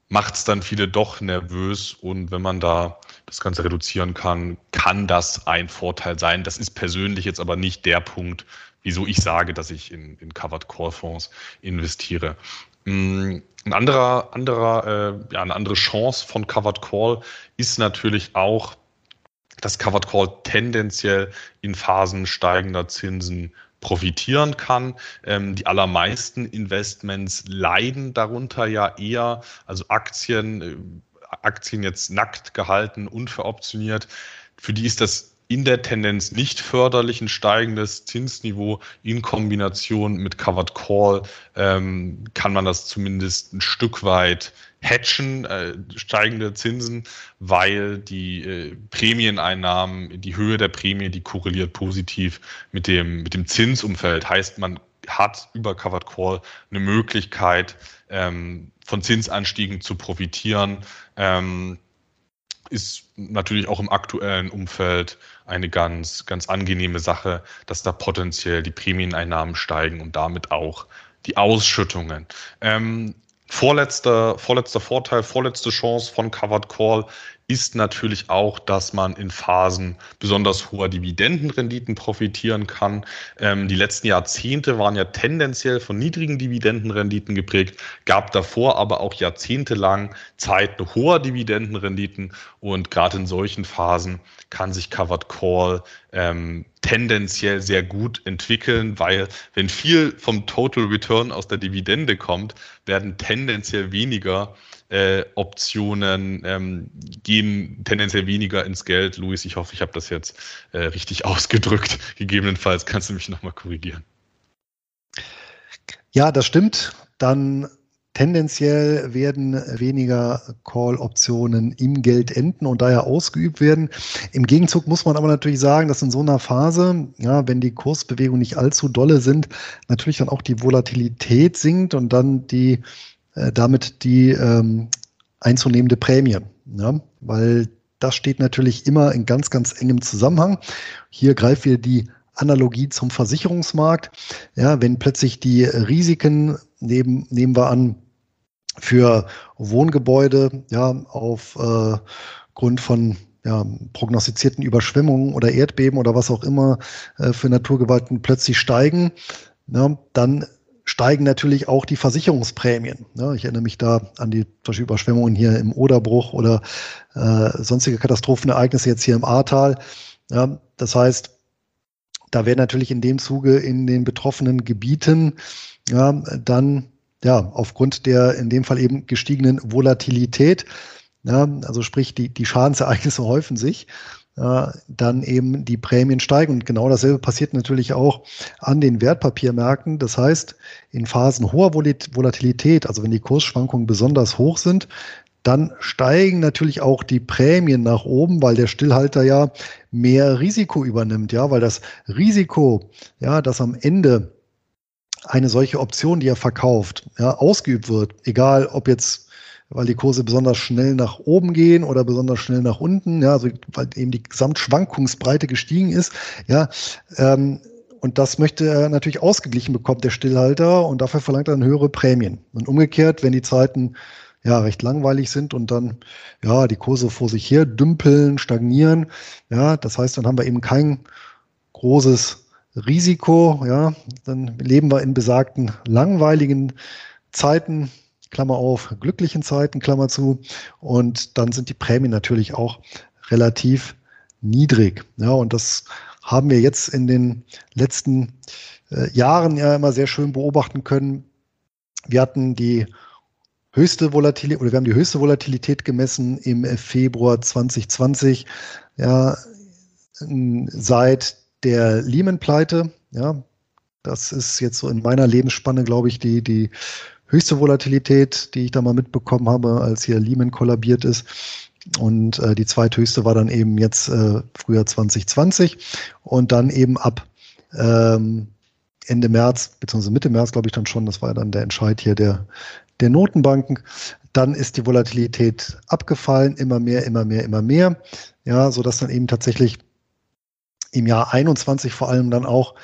macht es dann viele doch nervös. Und wenn man da das Ganze reduzieren kann, kann das ein Vorteil sein. Das ist persönlich jetzt aber nicht der Punkt, wieso ich sage, dass ich in, in Covered Core Fonds investiere. Mm, ein anderer, anderer, äh, ja, eine andere Chance von Covered Call ist natürlich auch, dass Covered Call tendenziell in Phasen steigender Zinsen profitieren kann. Ähm, die allermeisten Investments leiden darunter ja eher, also Aktien, äh, Aktien jetzt nackt gehalten, unveroptioniert. Für die ist das in der Tendenz nicht förderlich ein steigendes Zinsniveau in Kombination mit Covered Call ähm, kann man das zumindest ein Stück weit hatchen, äh, steigende Zinsen, weil die äh, Prämieneinnahmen, die Höhe der Prämie, die korreliert positiv mit dem, mit dem Zinsumfeld. Heißt, man hat über Covered Call eine Möglichkeit, ähm, von Zinsanstiegen zu profitieren. Ähm, ist natürlich auch im aktuellen Umfeld eine ganz, ganz angenehme Sache, dass da potenziell die Prämieneinnahmen steigen und damit auch die Ausschüttungen. Ähm, vorletzter, vorletzter Vorteil, vorletzte Chance von Covered Call ist natürlich auch, dass man in Phasen besonders hoher Dividendenrenditen profitieren kann. Ähm, die letzten Jahrzehnte waren ja tendenziell von niedrigen Dividendenrenditen geprägt, gab davor aber auch jahrzehntelang Zeiten hoher Dividendenrenditen und gerade in solchen Phasen kann sich Covered Call ähm, tendenziell sehr gut entwickeln, weil wenn viel vom Total Return aus der Dividende kommt, werden tendenziell weniger äh, Optionen ähm, gehen tendenziell weniger ins Geld. Luis, ich hoffe, ich habe das jetzt äh, richtig ausgedrückt. Gegebenenfalls kannst du mich nochmal korrigieren. Ja, das stimmt. Dann tendenziell werden weniger Call-Optionen im Geld enden und daher ausgeübt werden. Im Gegenzug muss man aber natürlich sagen, dass in so einer Phase, ja, wenn die Kursbewegungen nicht allzu dolle sind, natürlich dann auch die Volatilität sinkt und dann die äh, damit die ähm, einzunehmende Prämie. Ja? Weil das steht natürlich immer in ganz, ganz engem Zusammenhang. Hier greift wieder die Analogie zum Versicherungsmarkt. Ja, wenn plötzlich die Risiken, nehmen, nehmen wir an, für Wohngebäude, ja, auf äh, Grund von ja, prognostizierten Überschwemmungen oder Erdbeben oder was auch immer äh, für Naturgewalten plötzlich steigen, ja, dann steigen natürlich auch die Versicherungsprämien. Ja, ich erinnere mich da an die zum Überschwemmungen hier im Oderbruch oder äh, sonstige Katastrophenereignisse jetzt hier im Ahrtal. Ja, das heißt, da werden natürlich in dem Zuge in den betroffenen Gebieten ja, dann ja aufgrund der in dem Fall eben gestiegenen Volatilität, ja, also sprich die, die Schadensereignisse häufen sich äh, dann eben die Prämien steigen. Und genau dasselbe passiert natürlich auch an den Wertpapiermärkten. Das heißt, in Phasen hoher Volatilität, also wenn die Kursschwankungen besonders hoch sind, dann steigen natürlich auch die Prämien nach oben, weil der Stillhalter ja mehr Risiko übernimmt, ja, weil das Risiko, ja, das am Ende eine solche Option, die er verkauft, ja, ausgeübt wird, egal ob jetzt weil die Kurse besonders schnell nach oben gehen oder besonders schnell nach unten, ja, also weil eben die Gesamtschwankungsbreite gestiegen ist, ja, ähm, und das möchte er natürlich ausgeglichen bekommen, der Stillhalter, und dafür verlangt er dann höhere Prämien. Und umgekehrt, wenn die Zeiten ja recht langweilig sind und dann ja die Kurse vor sich her dümpeln, stagnieren, ja, das heißt, dann haben wir eben kein großes Risiko, ja, dann leben wir in besagten langweiligen Zeiten, Klammer auf, glücklichen Zeiten, Klammer zu. Und dann sind die Prämien natürlich auch relativ niedrig. Ja, und das haben wir jetzt in den letzten äh, Jahren ja immer sehr schön beobachten können. Wir hatten die höchste Volatilität oder wir haben die höchste Volatilität gemessen im Februar 2020, ja, seit der Lehman-Pleite. Ja, das ist jetzt so in meiner Lebensspanne, glaube ich, die, die höchste Volatilität, die ich da mal mitbekommen habe, als hier Lehman kollabiert ist. Und äh, die zweithöchste war dann eben jetzt äh, Frühjahr 2020 und dann eben ab ähm, Ende März, beziehungsweise Mitte März, glaube ich dann schon, das war dann der Entscheid hier der, der Notenbanken. Dann ist die Volatilität abgefallen, immer mehr, immer mehr, immer mehr. Ja, so dass dann eben tatsächlich im Jahr 21 vor allem dann auch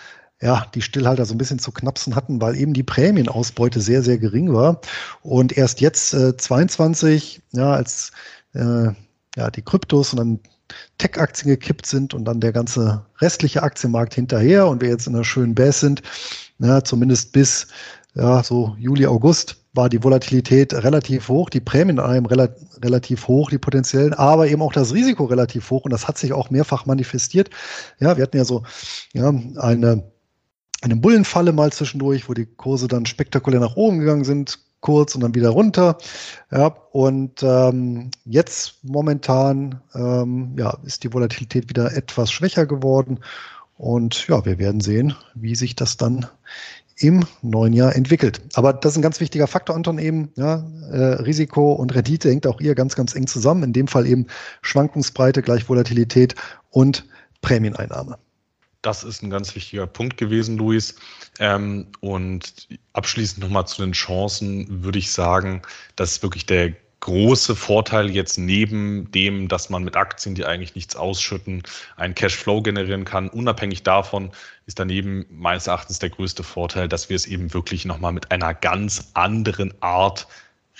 ja, die Stillhalter so ein bisschen zu knapsen hatten, weil eben die Prämienausbeute sehr, sehr gering war. Und erst jetzt äh, 22, ja, als äh, ja, die Kryptos und dann Tech-Aktien gekippt sind und dann der ganze restliche Aktienmarkt hinterher und wir jetzt in einer schönen Bass sind, ja, zumindest bis ja, so Juli, August war die Volatilität relativ hoch, die Prämien einem relativ hoch, die potenziellen, aber eben auch das Risiko relativ hoch und das hat sich auch mehrfach manifestiert. Ja, wir hatten ja so ja, eine eine Bullenfalle mal zwischendurch, wo die Kurse dann spektakulär nach oben gegangen sind, kurz und dann wieder runter. Ja, und ähm, jetzt momentan ähm, ja, ist die Volatilität wieder etwas schwächer geworden. Und ja, wir werden sehen, wie sich das dann im neuen Jahr entwickelt. Aber das ist ein ganz wichtiger Faktor, Anton, eben. Ja, äh, Risiko und Rendite hängt auch hier ganz, ganz eng zusammen. In dem Fall eben Schwankungsbreite gleich Volatilität und Prämieneinnahme. Das ist ein ganz wichtiger Punkt gewesen, Luis. Ähm, und abschließend nochmal zu den Chancen würde ich sagen, dass wirklich der große Vorteil jetzt neben dem, dass man mit Aktien, die eigentlich nichts ausschütten, einen Cashflow generieren kann. Unabhängig davon ist daneben meines Erachtens der größte Vorteil, dass wir es eben wirklich nochmal mit einer ganz anderen Art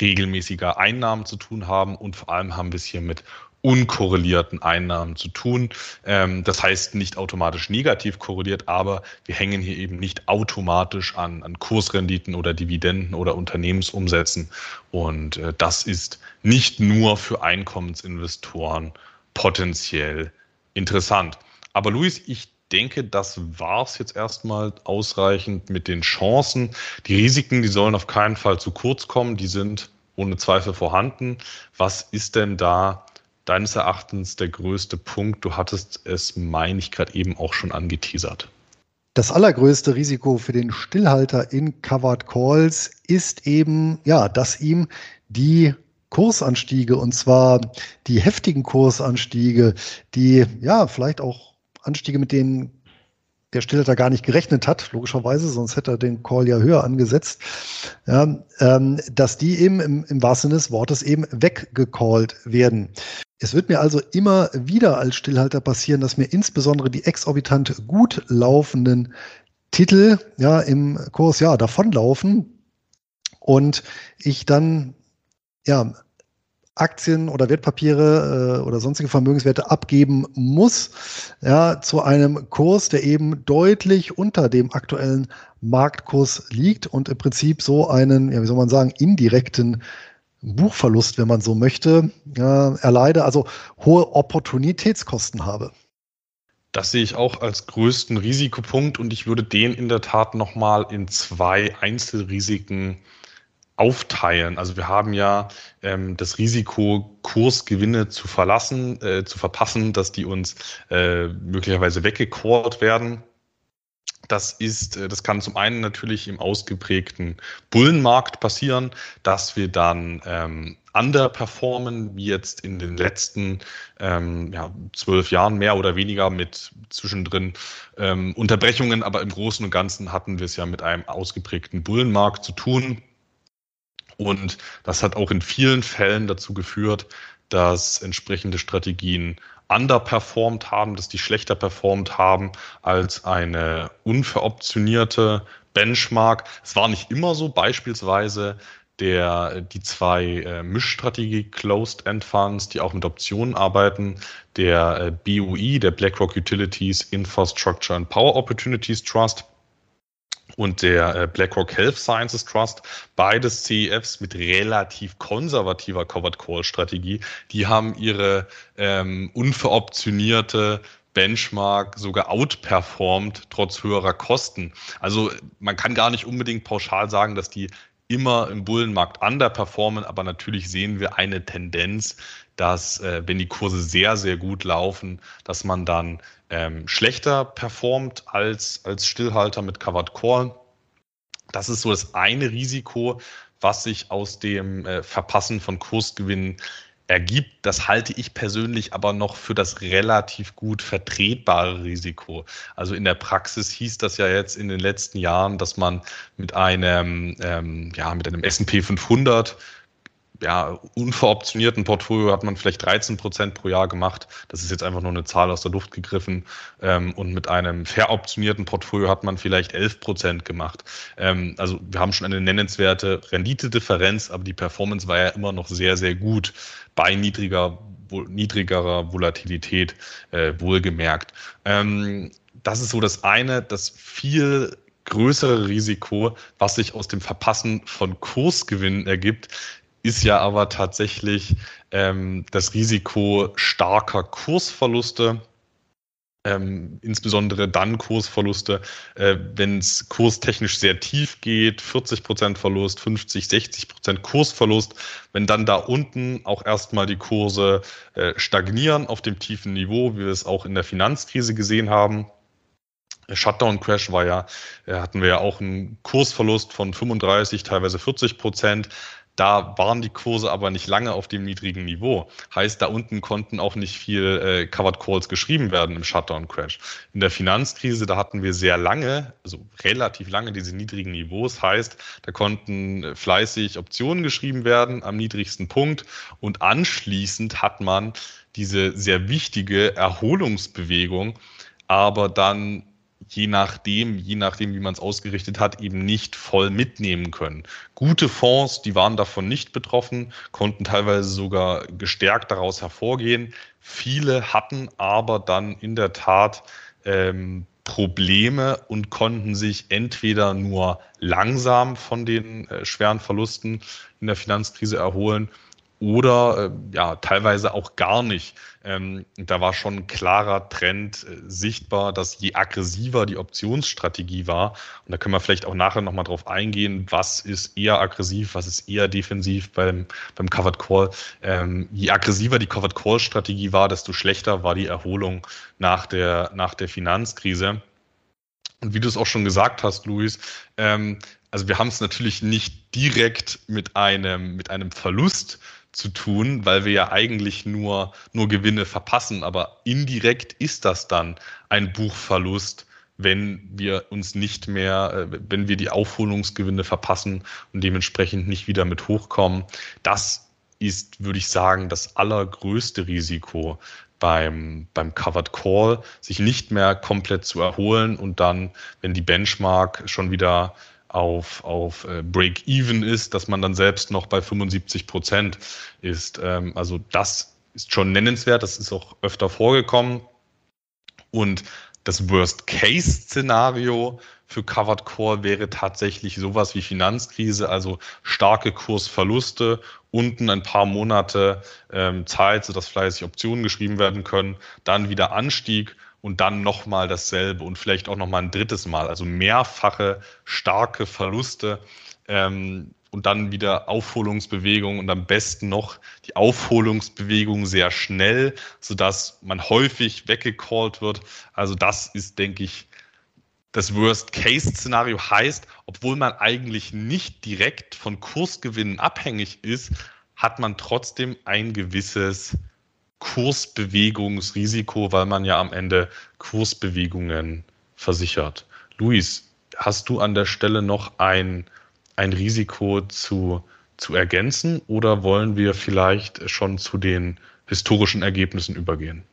regelmäßiger Einnahmen zu tun haben und vor allem haben wir es hier mit unkorrelierten Einnahmen zu tun. Ähm, das heißt nicht automatisch negativ korreliert, aber wir hängen hier eben nicht automatisch an, an Kursrenditen oder Dividenden oder Unternehmensumsätzen. Und äh, das ist nicht nur für Einkommensinvestoren potenziell interessant. Aber Luis, ich denke, das war es jetzt erstmal ausreichend mit den Chancen. Die Risiken, die sollen auf keinen Fall zu kurz kommen, die sind ohne Zweifel vorhanden. Was ist denn da deines Erachtens der größte Punkt? Du hattest es, meine ich, gerade eben auch schon angeteasert. Das allergrößte Risiko für den Stillhalter in Covered Calls ist eben, ja, dass ihm die Kursanstiege und zwar die heftigen Kursanstiege, die ja vielleicht auch Anstiege, mit denen der Stillhalter gar nicht gerechnet hat, logischerweise, sonst hätte er den Call ja höher angesetzt, ja, ähm, dass die eben im, im wahrsten Sinne des Wortes eben weggecallt werden. Es wird mir also immer wieder als Stillhalter passieren, dass mir insbesondere die exorbitant gut laufenden Titel ja im Kurs ja davonlaufen und ich dann ja Aktien oder Wertpapiere äh, oder sonstige Vermögenswerte abgeben muss, ja, zu einem Kurs, der eben deutlich unter dem aktuellen Marktkurs liegt und im Prinzip so einen, ja, wie soll man sagen, indirekten Buchverlust, wenn man so möchte, äh, erleide, also hohe Opportunitätskosten habe. Das sehe ich auch als größten Risikopunkt und ich würde den in der Tat nochmal in zwei Einzelrisiken aufteilen. Also wir haben ja ähm, das Risiko, Kursgewinne zu verlassen, äh, zu verpassen, dass die uns äh, möglicherweise weggecallt werden. Das ist, äh, das kann zum einen natürlich im ausgeprägten Bullenmarkt passieren, dass wir dann ähm, underperformen, wie jetzt in den letzten ähm, ja, zwölf Jahren mehr oder weniger mit zwischendrin ähm, Unterbrechungen, aber im Großen und Ganzen hatten wir es ja mit einem ausgeprägten Bullenmarkt zu tun. Und das hat auch in vielen Fällen dazu geführt, dass entsprechende Strategien underperformed haben, dass die schlechter performt haben als eine unveroptionierte Benchmark. Es war nicht immer so, beispielsweise der, die zwei äh, Mischstrategie Closed End Funds, die auch mit Optionen arbeiten, der äh, BUI, der BlackRock Utilities Infrastructure and Power Opportunities Trust, und der äh, BlackRock Health Sciences Trust, beides CEFs mit relativ konservativer Covered Call Strategie, die haben ihre ähm, unveroptionierte Benchmark sogar outperformed trotz höherer Kosten. Also man kann gar nicht unbedingt pauschal sagen, dass die immer im Bullenmarkt underperformen, aber natürlich sehen wir eine Tendenz, dass äh, wenn die Kurse sehr, sehr gut laufen, dass man dann ähm, schlechter performt als, als Stillhalter mit Covered Call. Das ist so das eine Risiko, was sich aus dem äh, Verpassen von Kursgewinnen ergibt. Das halte ich persönlich aber noch für das relativ gut vertretbare Risiko. Also in der Praxis hieß das ja jetzt in den letzten Jahren, dass man mit einem, ähm, ja, mit einem S&P 500 ja, unveroptionierten Portfolio hat man vielleicht 13 Prozent pro Jahr gemacht. Das ist jetzt einfach nur eine Zahl aus der Luft gegriffen. Ähm, und mit einem veroptionierten Portfolio hat man vielleicht 11 Prozent gemacht. Ähm, also wir haben schon eine nennenswerte Renditedifferenz, aber die Performance war ja immer noch sehr, sehr gut bei niedriger, niedrigerer Volatilität äh, wohlgemerkt. Ähm, das ist so das eine, das viel größere Risiko, was sich aus dem Verpassen von Kursgewinnen ergibt, ist ja aber tatsächlich ähm, das Risiko starker Kursverluste ähm, insbesondere dann Kursverluste, äh, wenn es kurstechnisch sehr tief geht, 40% Verlust, 50, 60% Kursverlust, wenn dann da unten auch erstmal die Kurse äh, stagnieren auf dem tiefen Niveau, wie wir es auch in der Finanzkrise gesehen haben. Shutdown Crash war ja, äh, hatten wir ja auch einen Kursverlust von 35, teilweise 40 Prozent. Da waren die Kurse aber nicht lange auf dem niedrigen Niveau. Heißt, da unten konnten auch nicht viel äh, Covered Calls geschrieben werden im Shutdown Crash. In der Finanzkrise, da hatten wir sehr lange, also relativ lange diese niedrigen Niveaus. Heißt, da konnten fleißig Optionen geschrieben werden am niedrigsten Punkt und anschließend hat man diese sehr wichtige Erholungsbewegung aber dann je nachdem, je nachdem, wie man es ausgerichtet hat, eben nicht voll mitnehmen können. Gute Fonds, die waren davon nicht betroffen, konnten teilweise sogar gestärkt daraus hervorgehen. Viele hatten aber dann in der Tat ähm, Probleme und konnten sich entweder nur langsam von den äh, schweren Verlusten in der Finanzkrise erholen oder äh, ja teilweise auch gar nicht. Ähm, da war schon ein klarer Trend äh, sichtbar, dass je aggressiver die Optionsstrategie war, und da können wir vielleicht auch nachher nochmal drauf eingehen, was ist eher aggressiv, was ist eher defensiv beim, beim Covered Call. Ähm, je aggressiver die Covered Call Strategie war, desto schlechter war die Erholung nach der, nach der Finanzkrise. Und wie du es auch schon gesagt hast, Luis, ähm, also wir haben es natürlich nicht direkt mit einem, mit einem Verlust zu tun, weil wir ja eigentlich nur, nur Gewinne verpassen. Aber indirekt ist das dann ein Buchverlust, wenn wir uns nicht mehr, äh, wenn wir die Aufholungsgewinne verpassen und dementsprechend nicht wieder mit hochkommen. Das ist, würde ich sagen, das allergrößte Risiko beim, beim Covered Call, sich nicht mehr komplett zu erholen und dann, wenn die Benchmark schon wieder auf, auf äh, Break-Even ist, dass man dann selbst noch bei 75 Prozent ist. Ähm, also das ist schon nennenswert, das ist auch öfter vorgekommen. Und das Worst-Case-Szenario für Covered Core wäre tatsächlich sowas wie Finanzkrise, also starke Kursverluste, unten ein paar Monate ähm, Zeit, sodass fleißig Optionen geschrieben werden können, dann wieder Anstieg und dann nochmal dasselbe und vielleicht auch nochmal ein drittes Mal. Also mehrfache starke Verluste ähm, und dann wieder Aufholungsbewegung und am besten noch die Aufholungsbewegung sehr schnell, sodass man häufig weggecallt wird. Also das ist, denke ich, das Worst-Case-Szenario heißt, obwohl man eigentlich nicht direkt von Kursgewinnen abhängig ist, hat man trotzdem ein gewisses Kursbewegungsrisiko, weil man ja am Ende Kursbewegungen versichert. Luis, hast du an der Stelle noch ein, ein Risiko zu, zu ergänzen oder wollen wir vielleicht schon zu den historischen Ergebnissen übergehen?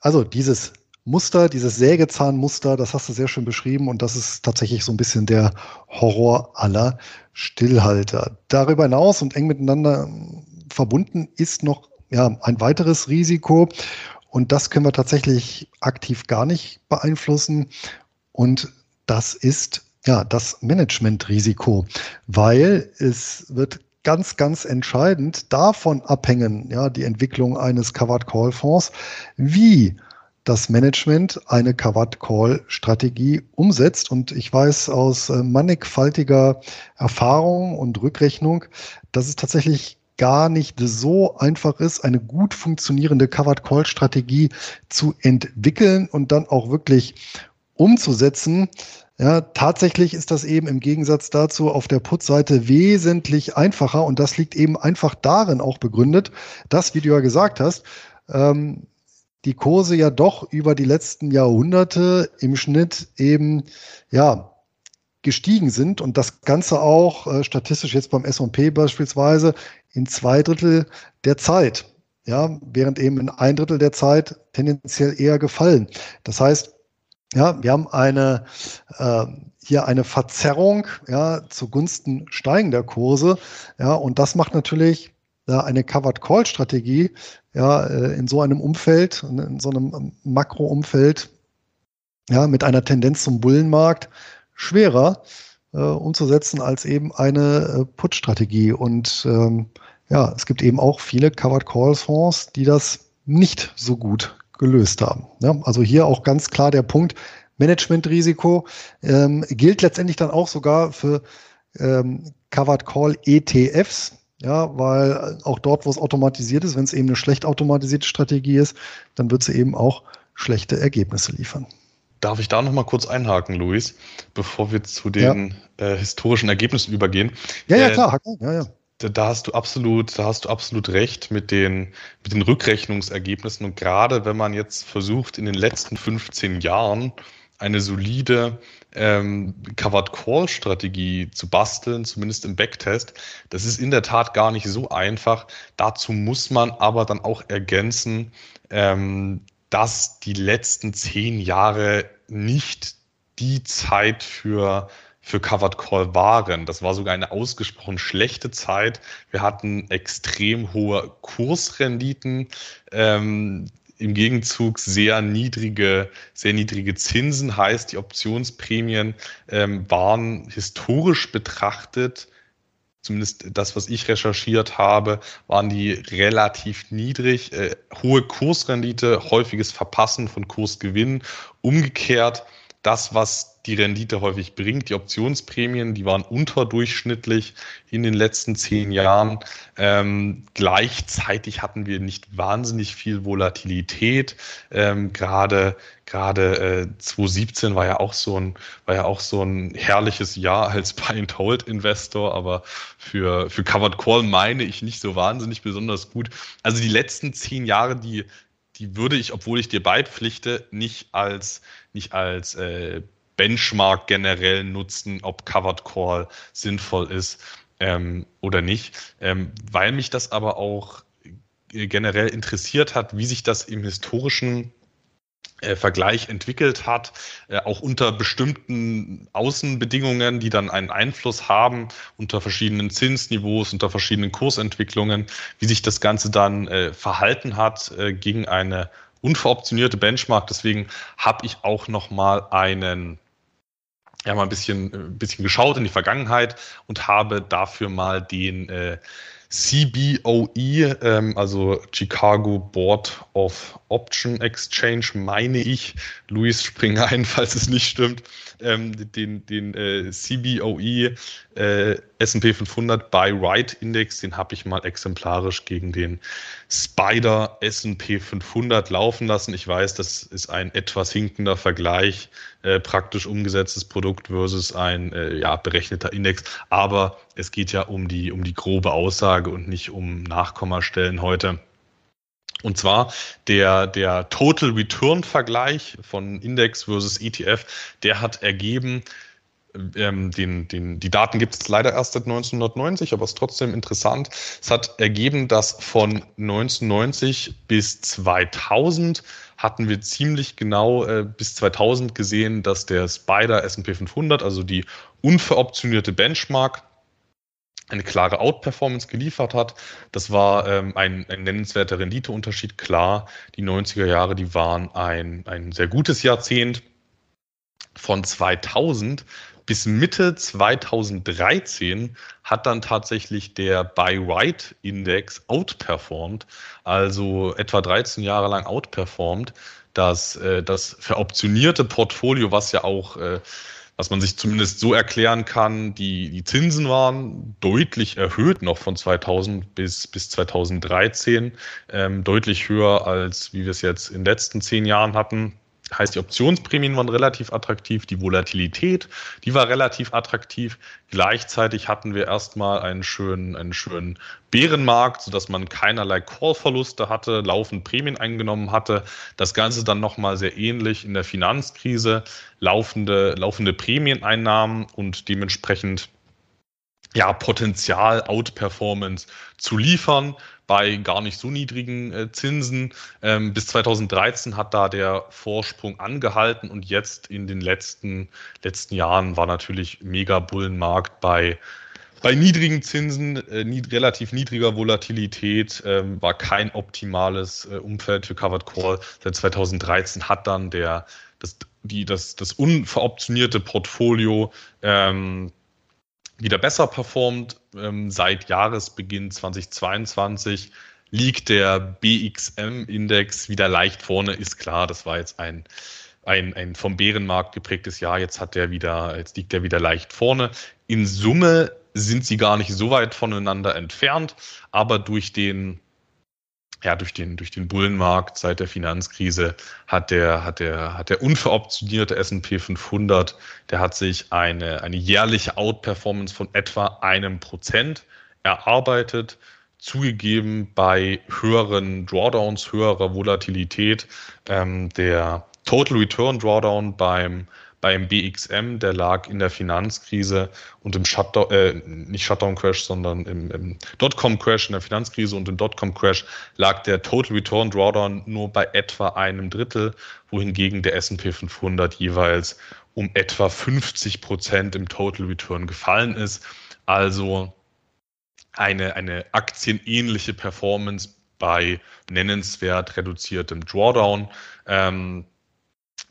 Also dieses Muster, dieses Sägezahnmuster, das hast du sehr schön beschrieben und das ist tatsächlich so ein bisschen der Horror aller Stillhalter. Darüber hinaus und eng miteinander verbunden ist noch ja, ein weiteres Risiko. Und das können wir tatsächlich aktiv gar nicht beeinflussen. Und das ist ja das Managementrisiko, weil es wird ganz, ganz entscheidend davon abhängen, ja, die Entwicklung eines Covered Call Fonds, wie das Management eine Covered Call Strategie umsetzt. Und ich weiß aus äh, mannigfaltiger Erfahrung und Rückrechnung, dass es tatsächlich gar nicht so einfach ist, eine gut funktionierende Covered Call Strategie zu entwickeln und dann auch wirklich umzusetzen. Ja, tatsächlich ist das eben im Gegensatz dazu auf der Put-Seite wesentlich einfacher und das liegt eben einfach darin auch begründet, dass, wie du ja gesagt hast, ähm, die Kurse ja doch über die letzten Jahrhunderte im Schnitt eben ja gestiegen sind und das Ganze auch äh, statistisch jetzt beim S&P beispielsweise in zwei Drittel der Zeit, ja, während eben in ein Drittel der Zeit tendenziell eher gefallen. Das heißt, ja, wir haben eine äh, hier eine Verzerrung ja, zugunsten steigender Kurse, ja, und das macht natürlich ja, eine Covered Call Strategie ja, äh, in so einem Umfeld, in so einem Makroumfeld, ja, mit einer Tendenz zum Bullenmarkt schwerer äh, umzusetzen als eben eine äh, Put-Strategie. Und ähm, ja, es gibt eben auch viele Covered Call Fonds, die das nicht so gut gelöst haben. Ja, also hier auch ganz klar der Punkt, Managementrisiko ähm, gilt letztendlich dann auch sogar für ähm, Covered Call ETFs. Ja, weil auch dort, wo es automatisiert ist, wenn es eben eine schlecht automatisierte Strategie ist, dann wird sie eben auch schlechte Ergebnisse liefern. Darf ich da noch mal kurz einhaken, Luis, bevor wir zu den ja. äh, historischen Ergebnissen übergehen? Ja, ja, äh, klar. Ja, ja. Da, hast du absolut, da hast du absolut recht mit den, mit den Rückrechnungsergebnissen. Und gerade wenn man jetzt versucht, in den letzten 15 Jahren eine solide ähm, Covered Call Strategie zu basteln, zumindest im Backtest. Das ist in der Tat gar nicht so einfach. Dazu muss man aber dann auch ergänzen, ähm, dass die letzten zehn Jahre nicht die Zeit für für Covered Call waren. Das war sogar eine ausgesprochen schlechte Zeit. Wir hatten extrem hohe Kursrenditen. Ähm, im Gegenzug sehr niedrige, sehr niedrige Zinsen, heißt die Optionsprämien ähm, waren historisch betrachtet, zumindest das, was ich recherchiert habe, waren die relativ niedrig, äh, hohe Kursrendite, häufiges Verpassen von Kursgewinnen. Umgekehrt das, was die Rendite häufig bringt. Die Optionsprämien, die waren unterdurchschnittlich in den letzten zehn Jahren. Ähm, gleichzeitig hatten wir nicht wahnsinnig viel Volatilität. Ähm, gerade gerade äh, 2017 war ja auch so ein war ja auch so ein herrliches Jahr als Buy and Hold Investor, aber für für Covered Call meine ich nicht so wahnsinnig besonders gut. Also die letzten zehn Jahre, die die würde ich, obwohl ich dir beipflichte, nicht als nicht als äh, Benchmark generell nutzen, ob Covered Call sinnvoll ist ähm, oder nicht, ähm, weil mich das aber auch generell interessiert hat, wie sich das im historischen äh, Vergleich entwickelt hat, äh, auch unter bestimmten Außenbedingungen, die dann einen Einfluss haben, unter verschiedenen Zinsniveaus, unter verschiedenen Kursentwicklungen, wie sich das Ganze dann äh, verhalten hat äh, gegen eine unveroptionierte Benchmark. Deswegen habe ich auch noch mal einen ja mal ein bisschen, ein bisschen geschaut in die Vergangenheit und habe dafür mal den äh, CBOE, ähm, also Chicago Board of Option Exchange, meine ich. Luis, spring ein, falls es nicht stimmt. Ähm, den den äh, CBOE äh, S&P 500 Buy Right Index, den habe ich mal exemplarisch gegen den Spider S&P 500 laufen lassen. Ich weiß, das ist ein etwas hinkender Vergleich, äh, praktisch umgesetztes Produkt versus ein äh, ja, berechneter Index. Aber es geht ja um die, um die grobe Aussage und nicht um Nachkommastellen heute. Und zwar der, der Total Return Vergleich von Index versus ETF, der hat ergeben, ähm, den, den, die Daten gibt es leider erst seit 1990, aber es ist trotzdem interessant. Es hat ergeben, dass von 1990 bis 2000 hatten wir ziemlich genau äh, bis 2000 gesehen, dass der Spider S&P 500, also die unveroptionierte Benchmark, eine klare Outperformance geliefert hat. Das war ähm, ein, ein nennenswerter Renditeunterschied. Klar, die 90er Jahre, die waren ein, ein sehr gutes Jahrzehnt. Von 2000 bis Mitte 2013 hat dann tatsächlich der Buy-Right-Index outperformed, also etwa 13 Jahre lang outperformed. Das, äh, das veroptionierte Portfolio, was ja auch äh, was man sich zumindest so erklären kann, die, die Zinsen waren deutlich erhöht noch von 2000 bis, bis 2013, ähm, deutlich höher als wie wir es jetzt in den letzten zehn Jahren hatten. Heißt, die Optionsprämien waren relativ attraktiv, die Volatilität, die war relativ attraktiv. Gleichzeitig hatten wir erstmal einen schönen, einen schönen Bärenmarkt, sodass man keinerlei Call-Verluste hatte, laufend Prämien eingenommen hatte. Das Ganze dann nochmal sehr ähnlich in der Finanzkrise, laufende, laufende Prämieneinnahmen und dementsprechend ja, Potenzial, Outperformance zu liefern bei gar nicht so niedrigen äh, Zinsen. Ähm, bis 2013 hat da der Vorsprung angehalten und jetzt in den letzten, letzten Jahren war natürlich mega Bullenmarkt bei bei niedrigen Zinsen, äh, nied relativ niedriger Volatilität ähm, war kein optimales äh, Umfeld für Covered Call. Seit 2013 hat dann der, das, die, das, das unveroptionierte Portfolio ähm, wieder besser performt. Ähm, seit Jahresbeginn 2022 liegt der BXM-Index wieder leicht vorne, ist klar. Das war jetzt ein, ein, ein vom Bärenmarkt geprägtes Jahr. Jetzt hat der wieder, jetzt liegt er wieder leicht vorne. In Summe sind sie gar nicht so weit voneinander entfernt, aber durch den ja, durch den, durch den Bullenmarkt seit der Finanzkrise hat der, hat der, hat der unveroptionierte S&P 500, der hat sich eine, eine jährliche Outperformance von etwa einem Prozent erarbeitet, zugegeben bei höheren Drawdowns, höherer Volatilität. Ähm, der Total Return Drawdown beim beim BXM, der lag in der Finanzkrise und im Shutdown, äh, nicht Shutdown-Crash, sondern im, im Dotcom-Crash, in der Finanzkrise und im Dotcom-Crash lag der Total Return Drawdown nur bei etwa einem Drittel, wohingegen der S&P 500 jeweils um etwa 50 Prozent im Total Return gefallen ist. Also eine, eine aktienähnliche Performance bei nennenswert reduziertem Drawdown. Ähm,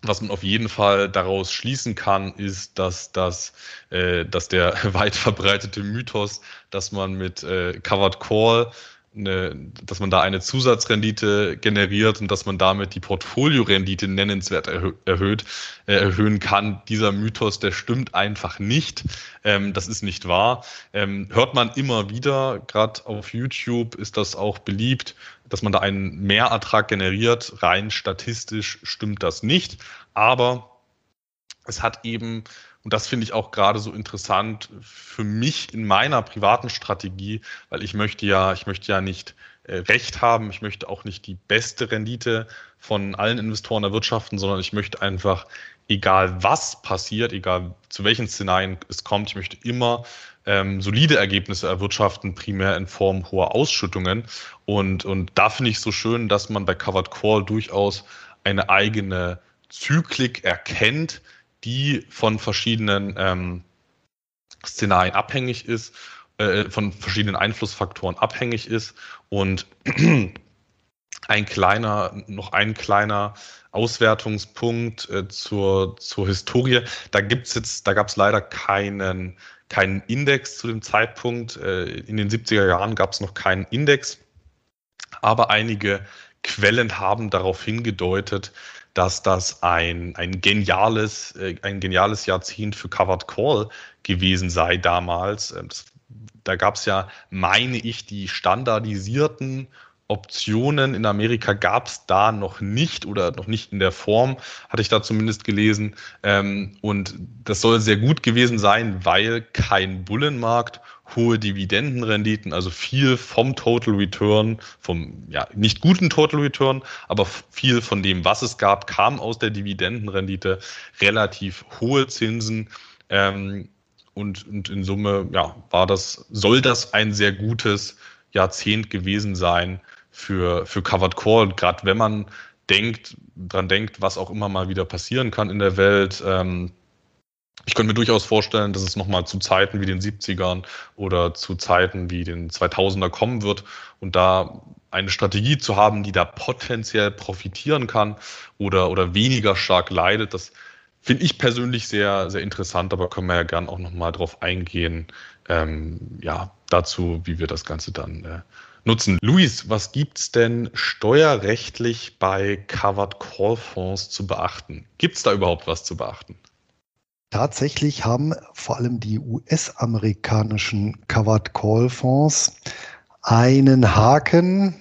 was man auf jeden Fall daraus schließen kann, ist, dass, dass, äh, dass der weit verbreitete Mythos, dass man mit äh, Covered Call eine, dass man da eine Zusatzrendite generiert und dass man damit die Portfoliorendite nennenswert erhö erhöht, äh, erhöhen kann. Dieser Mythos, der stimmt einfach nicht. Ähm, das ist nicht wahr. Ähm, hört man immer wieder, gerade auf YouTube ist das auch beliebt, dass man da einen Mehrertrag generiert. Rein statistisch stimmt das nicht. Aber es hat eben und das finde ich auch gerade so interessant für mich in meiner privaten Strategie, weil ich möchte ja, ich möchte ja nicht äh, Recht haben, ich möchte auch nicht die beste Rendite von allen Investoren erwirtschaften, sondern ich möchte einfach, egal was passiert, egal zu welchen Szenarien es kommt, ich möchte immer ähm, solide Ergebnisse erwirtschaften, primär in Form hoher Ausschüttungen. Und, und da finde ich so schön, dass man bei Covered Call durchaus eine eigene Zyklik erkennt, die von verschiedenen ähm, Szenarien abhängig ist, äh, von verschiedenen Einflussfaktoren abhängig ist und ein kleiner, noch ein kleiner Auswertungspunkt äh, zur, zur Historie. Da gibt's jetzt, da gab es leider keinen, keinen Index zu dem Zeitpunkt. Äh, in den 70er Jahren gab es noch keinen Index, aber einige Quellen haben darauf hingedeutet, dass das ein, ein geniales, äh, ein geniales Jahrzehnt für Covered Call gewesen sei damals. Ähm, das, da gab es ja, meine ich, die standardisierten Optionen in Amerika gab es da noch nicht oder noch nicht in der Form, hatte ich da zumindest gelesen. Ähm, und das soll sehr gut gewesen sein, weil kein Bullenmarkt hohe Dividendenrenditen, also viel vom Total Return, vom ja nicht guten Total Return, aber viel von dem, was es gab, kam aus der Dividendenrendite, relativ hohe Zinsen. Ähm, und, und in Summe, ja, war das, soll das ein sehr gutes Jahrzehnt gewesen sein für, für Covered Call. Gerade wenn man denkt, dran denkt, was auch immer mal wieder passieren kann in der Welt, ähm, ich könnte mir durchaus vorstellen, dass es nochmal zu Zeiten wie den 70ern oder zu Zeiten wie den 2000er kommen wird und da eine Strategie zu haben, die da potenziell profitieren kann oder, oder weniger stark leidet, das finde ich persönlich sehr, sehr interessant, aber können wir ja gern auch nochmal drauf eingehen, ähm, ja, dazu, wie wir das Ganze dann äh, nutzen. Luis, was gibt's denn steuerrechtlich bei Covered Call Fonds zu beachten? Gibt's da überhaupt was zu beachten? Tatsächlich haben vor allem die US-amerikanischen Covered Call Fonds einen Haken,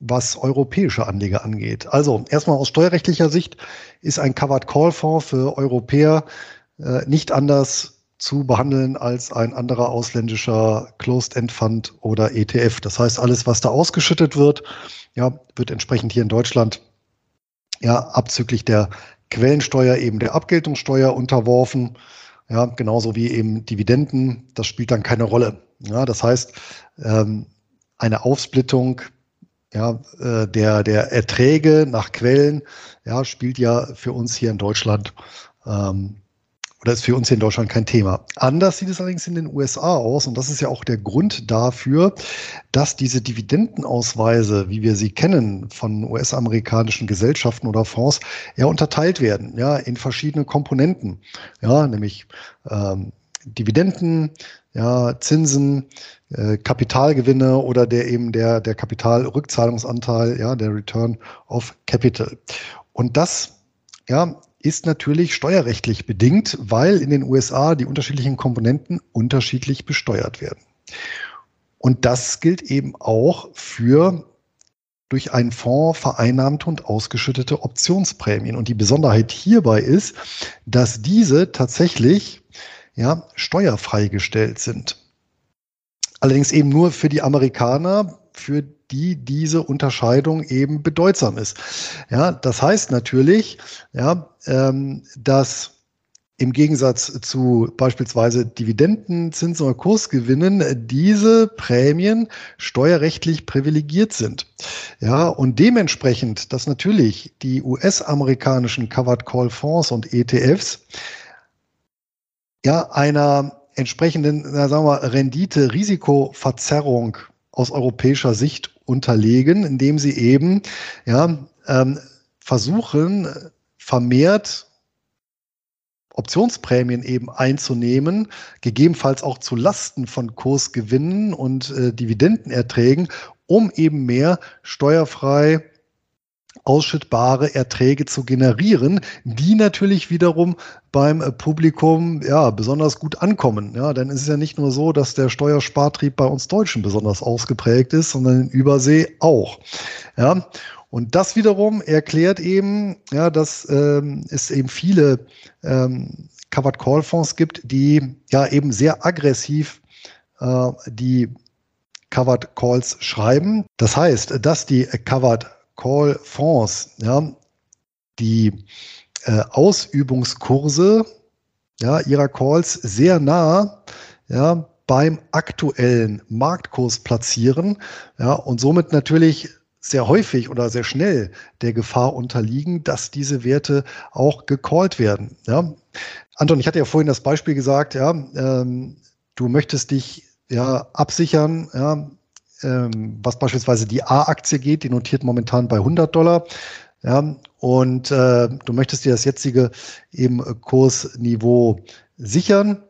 was europäische Anleger angeht. Also erstmal aus steuerrechtlicher Sicht ist ein Covered Call Fonds für Europäer äh, nicht anders zu behandeln als ein anderer ausländischer Closed End Fund oder ETF. Das heißt, alles, was da ausgeschüttet wird, ja, wird entsprechend hier in Deutschland ja abzüglich der Quellensteuer eben der Abgeltungssteuer unterworfen. Ja, genauso wie eben Dividenden. Das spielt dann keine Rolle. Ja, das heißt, ähm, eine Aufsplittung ja, äh, der, der Erträge nach Quellen ja, spielt ja für uns hier in Deutschland ähm, oder ist für uns hier in Deutschland kein Thema. Anders sieht es allerdings in den USA aus und das ist ja auch der Grund dafür, dass diese Dividendenausweise, wie wir sie kennen von US-amerikanischen Gesellschaften oder Fonds, ja unterteilt werden, ja, in verschiedene Komponenten, ja, nämlich ähm, Dividenden, ja, Zinsen, äh, Kapitalgewinne oder der eben der, der Kapitalrückzahlungsanteil, ja, der Return of Capital. Und das, ja, ist natürlich steuerrechtlich bedingt, weil in den USA die unterschiedlichen Komponenten unterschiedlich besteuert werden. Und das gilt eben auch für durch einen Fonds vereinnahmte und ausgeschüttete Optionsprämien. Und die Besonderheit hierbei ist, dass diese tatsächlich ja, steuerfrei gestellt sind. Allerdings eben nur für die Amerikaner, für die diese Unterscheidung eben bedeutsam ist. Ja, das heißt natürlich, ja, ähm, dass im Gegensatz zu beispielsweise Dividenden, Zinsen oder Kursgewinnen diese Prämien steuerrechtlich privilegiert sind. Ja, und dementsprechend, dass natürlich die US-amerikanischen Covered Call Fonds und ETFs ja einer entsprechenden, na, sagen wir, Rendite-Risikoverzerrung aus europäischer Sicht unterlegen, indem sie eben ja, ähm, versuchen, vermehrt Optionsprämien eben einzunehmen, gegebenenfalls auch zu Lasten von Kursgewinnen und äh, Dividendenerträgen, um eben mehr steuerfrei ausschüttbare Erträge zu generieren, die natürlich wiederum beim äh, Publikum ja besonders gut ankommen. Ja, denn es ist ja nicht nur so, dass der Steuerspartrieb bei uns Deutschen besonders ausgeprägt ist, sondern in Übersee auch. Ja, und das wiederum erklärt eben, ja, dass ähm, es eben viele ähm, Covered Call Fonds gibt, die ja eben sehr aggressiv äh, die Covered Calls schreiben. Das heißt, dass die Covered Call Fonds ja, die äh, Ausübungskurse ja, ihrer Calls sehr nah ja, beim aktuellen Marktkurs platzieren ja, und somit natürlich sehr häufig oder sehr schnell der Gefahr unterliegen, dass diese Werte auch gecallt werden. Ja. Anton, ich hatte ja vorhin das Beispiel gesagt, ja, ähm, du möchtest dich ja absichern, ja, ähm, was beispielsweise die A-Aktie geht, die notiert momentan bei 100 Dollar. Ja, und äh, du möchtest dir das jetzige eben Kursniveau sichern.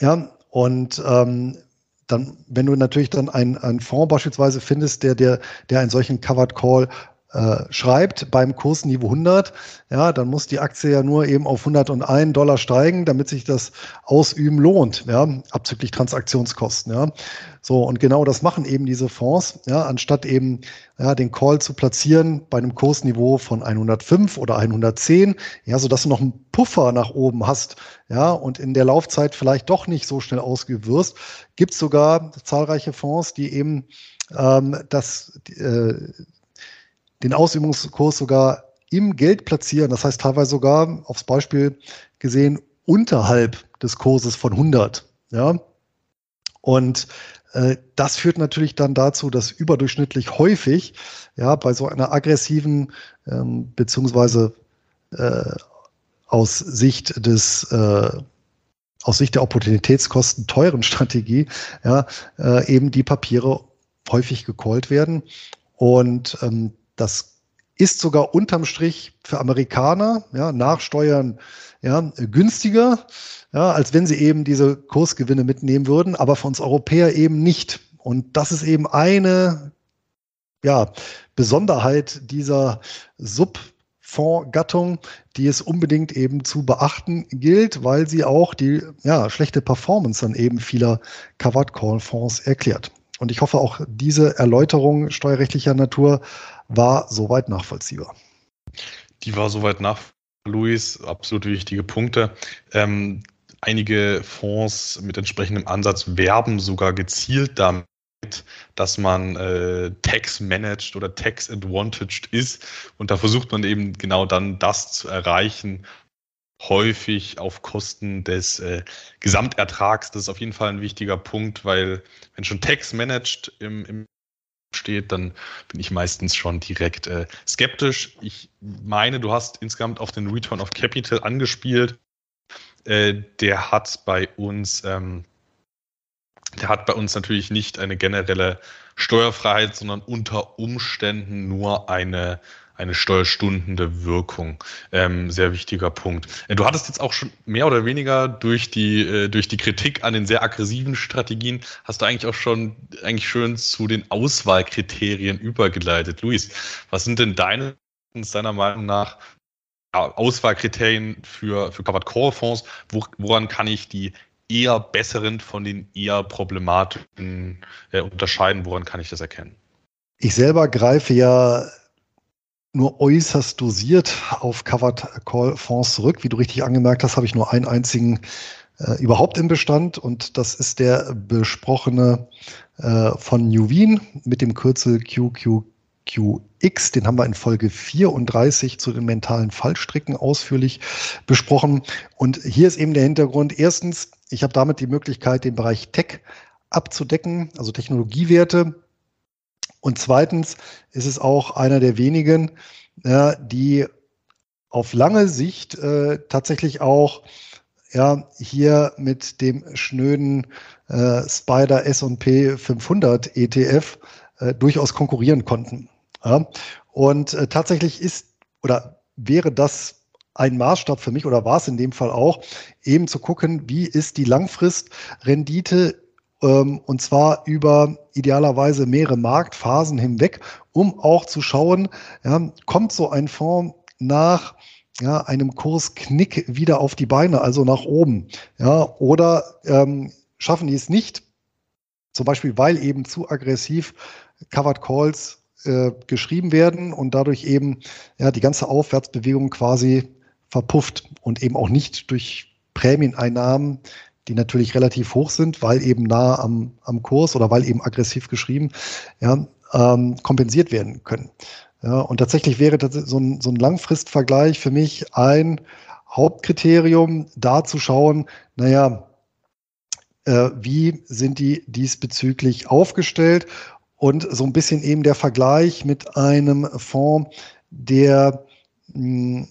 Ja, und ähm, dann, wenn du natürlich dann einen Fonds beispielsweise findest, der, der, der einen solchen Covered Call äh, schreibt beim Kursniveau 100, ja, dann muss die Aktie ja nur eben auf 101 Dollar steigen, damit sich das Ausüben lohnt, ja, abzüglich Transaktionskosten, ja. So, und genau das machen eben diese Fonds, ja, anstatt eben ja, den Call zu platzieren bei einem Kursniveau von 105 oder 110, ja, sodass du noch einen Puffer nach oben hast, ja, und in der Laufzeit vielleicht doch nicht so schnell ausgeübt wirst, gibt es sogar zahlreiche Fonds, die eben ähm, das äh, den Ausübungskurs sogar im Geld platzieren. Das heißt teilweise sogar aufs Beispiel gesehen unterhalb des Kurses von 100. Ja, und äh, das führt natürlich dann dazu, dass überdurchschnittlich häufig ja bei so einer aggressiven ähm, beziehungsweise äh, aus Sicht des äh, aus Sicht der Opportunitätskosten teuren Strategie ja äh, eben die Papiere häufig gecallt werden und ähm, das ist sogar unterm Strich für Amerikaner, ja, nach Steuern, ja, günstiger, ja, als wenn sie eben diese Kursgewinne mitnehmen würden, aber für uns Europäer eben nicht. Und das ist eben eine, ja, Besonderheit dieser Subfondsgattung, die es unbedingt eben zu beachten gilt, weil sie auch die ja, schlechte Performance dann eben vieler Covered Call Fonds erklärt. Und ich hoffe, auch diese Erläuterung steuerrechtlicher Natur war soweit nachvollziehbar. Die war soweit nach, Luis, absolut wichtige Punkte. Ähm, einige Fonds mit entsprechendem Ansatz werben sogar gezielt damit, dass man äh, Tax managed oder Tax advantaged ist. Und da versucht man eben genau dann das zu erreichen, häufig auf Kosten des äh, Gesamtertrags. Das ist auf jeden Fall ein wichtiger Punkt, weil wenn schon Tax managed im, im steht, dann bin ich meistens schon direkt äh, skeptisch. Ich meine, du hast insgesamt auf den Return of Capital angespielt. Äh, der hat bei uns, ähm, der hat bei uns natürlich nicht eine generelle Steuerfreiheit, sondern unter Umständen nur eine, eine steuerstundende Wirkung. Ähm, sehr wichtiger Punkt. Äh, du hattest jetzt auch schon mehr oder weniger durch die, äh, durch die Kritik an den sehr aggressiven Strategien, hast du eigentlich auch schon eigentlich schön zu den Auswahlkriterien übergeleitet. Luis, was sind denn deine, deiner Meinung nach Auswahlkriterien für, für Covered Core Fonds? Wo, woran kann ich die eher besseren von den eher problematischen äh, unterscheiden? Woran kann ich das erkennen? Ich selber greife ja nur äußerst dosiert auf Covered Call Fonds zurück. Wie du richtig angemerkt hast, habe ich nur einen einzigen äh, überhaupt im Bestand und das ist der besprochene äh, von Nuveen mit dem Kürzel QQQX. Den haben wir in Folge 34 zu den mentalen Fallstricken ausführlich besprochen. Und hier ist eben der Hintergrund. Erstens, ich habe damit die Möglichkeit, den Bereich Tech abzudecken, also Technologiewerte. Und zweitens ist es auch einer der wenigen, ja, die auf lange Sicht äh, tatsächlich auch ja, hier mit dem schnöden äh, Spider S&P 500 ETF äh, durchaus konkurrieren konnten. Ja. Und äh, tatsächlich ist oder wäre das ein Maßstab für mich oder war es in dem Fall auch, eben zu gucken, wie ist die Langfristrendite und zwar über idealerweise mehrere Marktphasen hinweg, um auch zu schauen, ja, kommt so ein Fonds nach ja, einem Kursknick wieder auf die Beine, also nach oben. Ja, oder ähm, schaffen die es nicht, zum Beispiel weil eben zu aggressiv Covered Calls äh, geschrieben werden und dadurch eben ja, die ganze Aufwärtsbewegung quasi verpufft und eben auch nicht durch Prämieneinnahmen, die natürlich relativ hoch sind, weil eben nah am, am Kurs oder weil eben aggressiv geschrieben, ja, ähm, kompensiert werden können. Ja, und tatsächlich wäre so ein, so ein Langfristvergleich für mich ein Hauptkriterium, da zu schauen, naja, äh, wie sind die diesbezüglich aufgestellt und so ein bisschen eben der Vergleich mit einem Fonds, der mh, hm,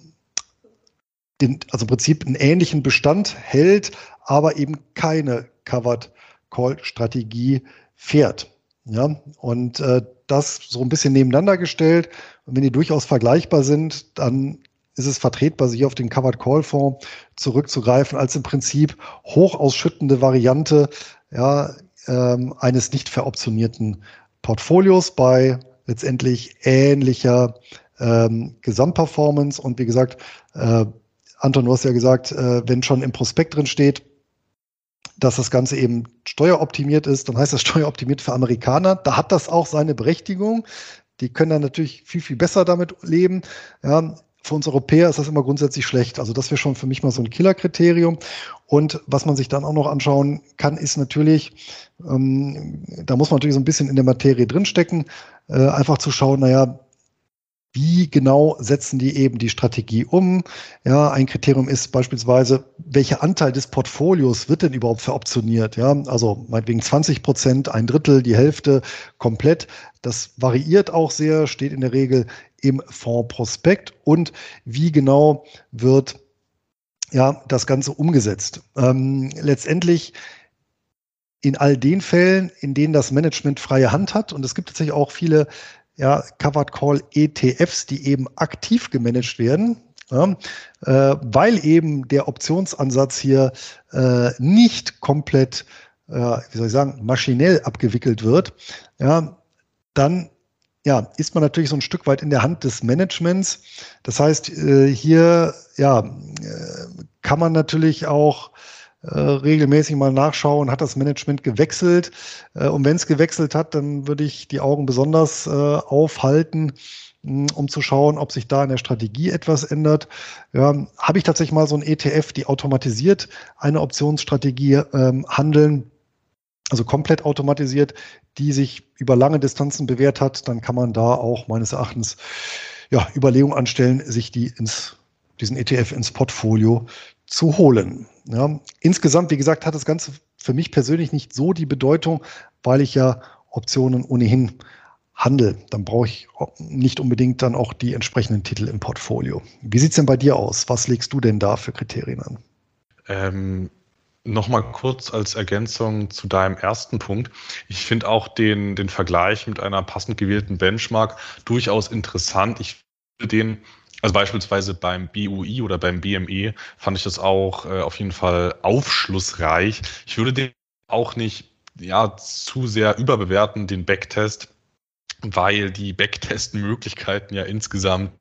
den, also im Prinzip einen ähnlichen Bestand hält, aber eben keine Covered Call Strategie fährt. Ja, und äh, das so ein bisschen nebeneinander gestellt. Und wenn die durchaus vergleichbar sind, dann ist es vertretbar, sich auf den Covered Call Fonds zurückzugreifen, als im Prinzip hochausschüttende Variante ja, ähm, eines nicht veroptionierten Portfolios bei letztendlich ähnlicher ähm, Gesamtperformance. Und wie gesagt, äh, Anton, du hast ja gesagt, äh, wenn schon im Prospekt drin steht, dass das Ganze eben steueroptimiert ist, dann heißt das steueroptimiert für Amerikaner. Da hat das auch seine Berechtigung. Die können dann natürlich viel, viel besser damit leben. Ja, für uns Europäer ist das immer grundsätzlich schlecht. Also das wäre schon für mich mal so ein Killerkriterium. Und was man sich dann auch noch anschauen kann, ist natürlich, ähm, da muss man natürlich so ein bisschen in der Materie drinstecken, äh, einfach zu schauen, naja, wie genau setzen die eben die Strategie um? Ja, ein Kriterium ist beispielsweise, welcher Anteil des Portfolios wird denn überhaupt veroptioniert? Ja, also meinetwegen 20 Prozent, ein Drittel, die Hälfte komplett. Das variiert auch sehr, steht in der Regel im Fondsprospekt und wie genau wird ja das Ganze umgesetzt. Ähm, letztendlich in all den Fällen, in denen das Management freie Hand hat, und es gibt tatsächlich auch viele ja, Covered Call ETFs, die eben aktiv gemanagt werden, ja, äh, weil eben der Optionsansatz hier äh, nicht komplett, äh, wie soll ich sagen, maschinell abgewickelt wird, ja, dann ja, ist man natürlich so ein Stück weit in der Hand des Managements. Das heißt, äh, hier ja, äh, kann man natürlich auch äh, regelmäßig mal nachschauen, hat das Management gewechselt. Äh, und wenn es gewechselt hat, dann würde ich die Augen besonders äh, aufhalten, mh, um zu schauen, ob sich da in der Strategie etwas ändert. Ja, Habe ich tatsächlich mal so ein ETF, die automatisiert eine Optionsstrategie ähm, handeln, also komplett automatisiert, die sich über lange Distanzen bewährt hat, dann kann man da auch meines Erachtens ja, Überlegungen anstellen, sich die ins, diesen ETF ins Portfolio zu holen. Ja, insgesamt, wie gesagt, hat das Ganze für mich persönlich nicht so die Bedeutung, weil ich ja Optionen ohnehin handle. Dann brauche ich nicht unbedingt dann auch die entsprechenden Titel im Portfolio. Wie sieht es denn bei dir aus? Was legst du denn da für Kriterien an? Ähm, Nochmal kurz als Ergänzung zu deinem ersten Punkt. Ich finde auch den, den Vergleich mit einer passend gewählten Benchmark durchaus interessant. Ich den also beispielsweise beim BUI oder beim BME fand ich das auch äh, auf jeden Fall aufschlussreich. Ich würde den auch nicht ja, zu sehr überbewerten, den Backtest, weil die Backtest-Möglichkeiten ja insgesamt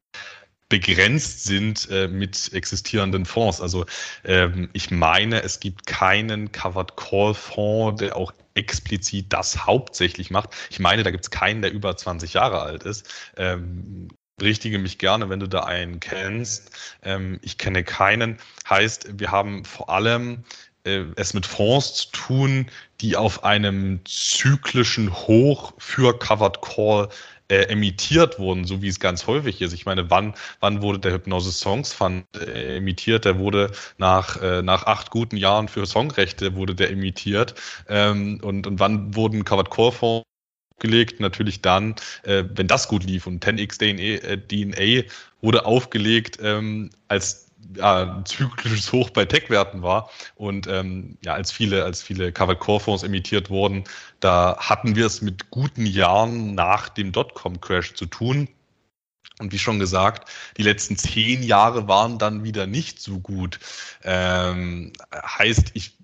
begrenzt sind äh, mit existierenden Fonds. Also ähm, ich meine, es gibt keinen Covered Call Fonds, der auch explizit das hauptsächlich macht. Ich meine, da gibt es keinen, der über 20 Jahre alt ist. Ähm, berichtige mich gerne, wenn du da einen kennst. Ähm, ich kenne keinen. Heißt, wir haben vor allem äh, es mit Fonds zu tun, die auf einem zyklischen Hoch für Covered Call äh, emittiert wurden, so wie es ganz häufig ist. Ich meine, wann, wann wurde der Hypnose Songs Fund äh, emittiert? Der wurde nach, äh, nach acht guten Jahren für Songrechte wurde der emittiert. Ähm, und, und wann wurden Covered Core Fonds gelegt, natürlich dann, äh, wenn das gut lief. Und 10x DNA, DNA wurde aufgelegt, ähm, als ja, zyklisches Hoch bei Tech-Werten war und ähm, ja, als viele, als viele Covered Core Fonds emittiert wurden, da hatten wir es mit guten Jahren nach dem Dotcom-Crash zu tun. Und wie schon gesagt, die letzten zehn Jahre waren dann wieder nicht so gut. Ähm, heißt, ich,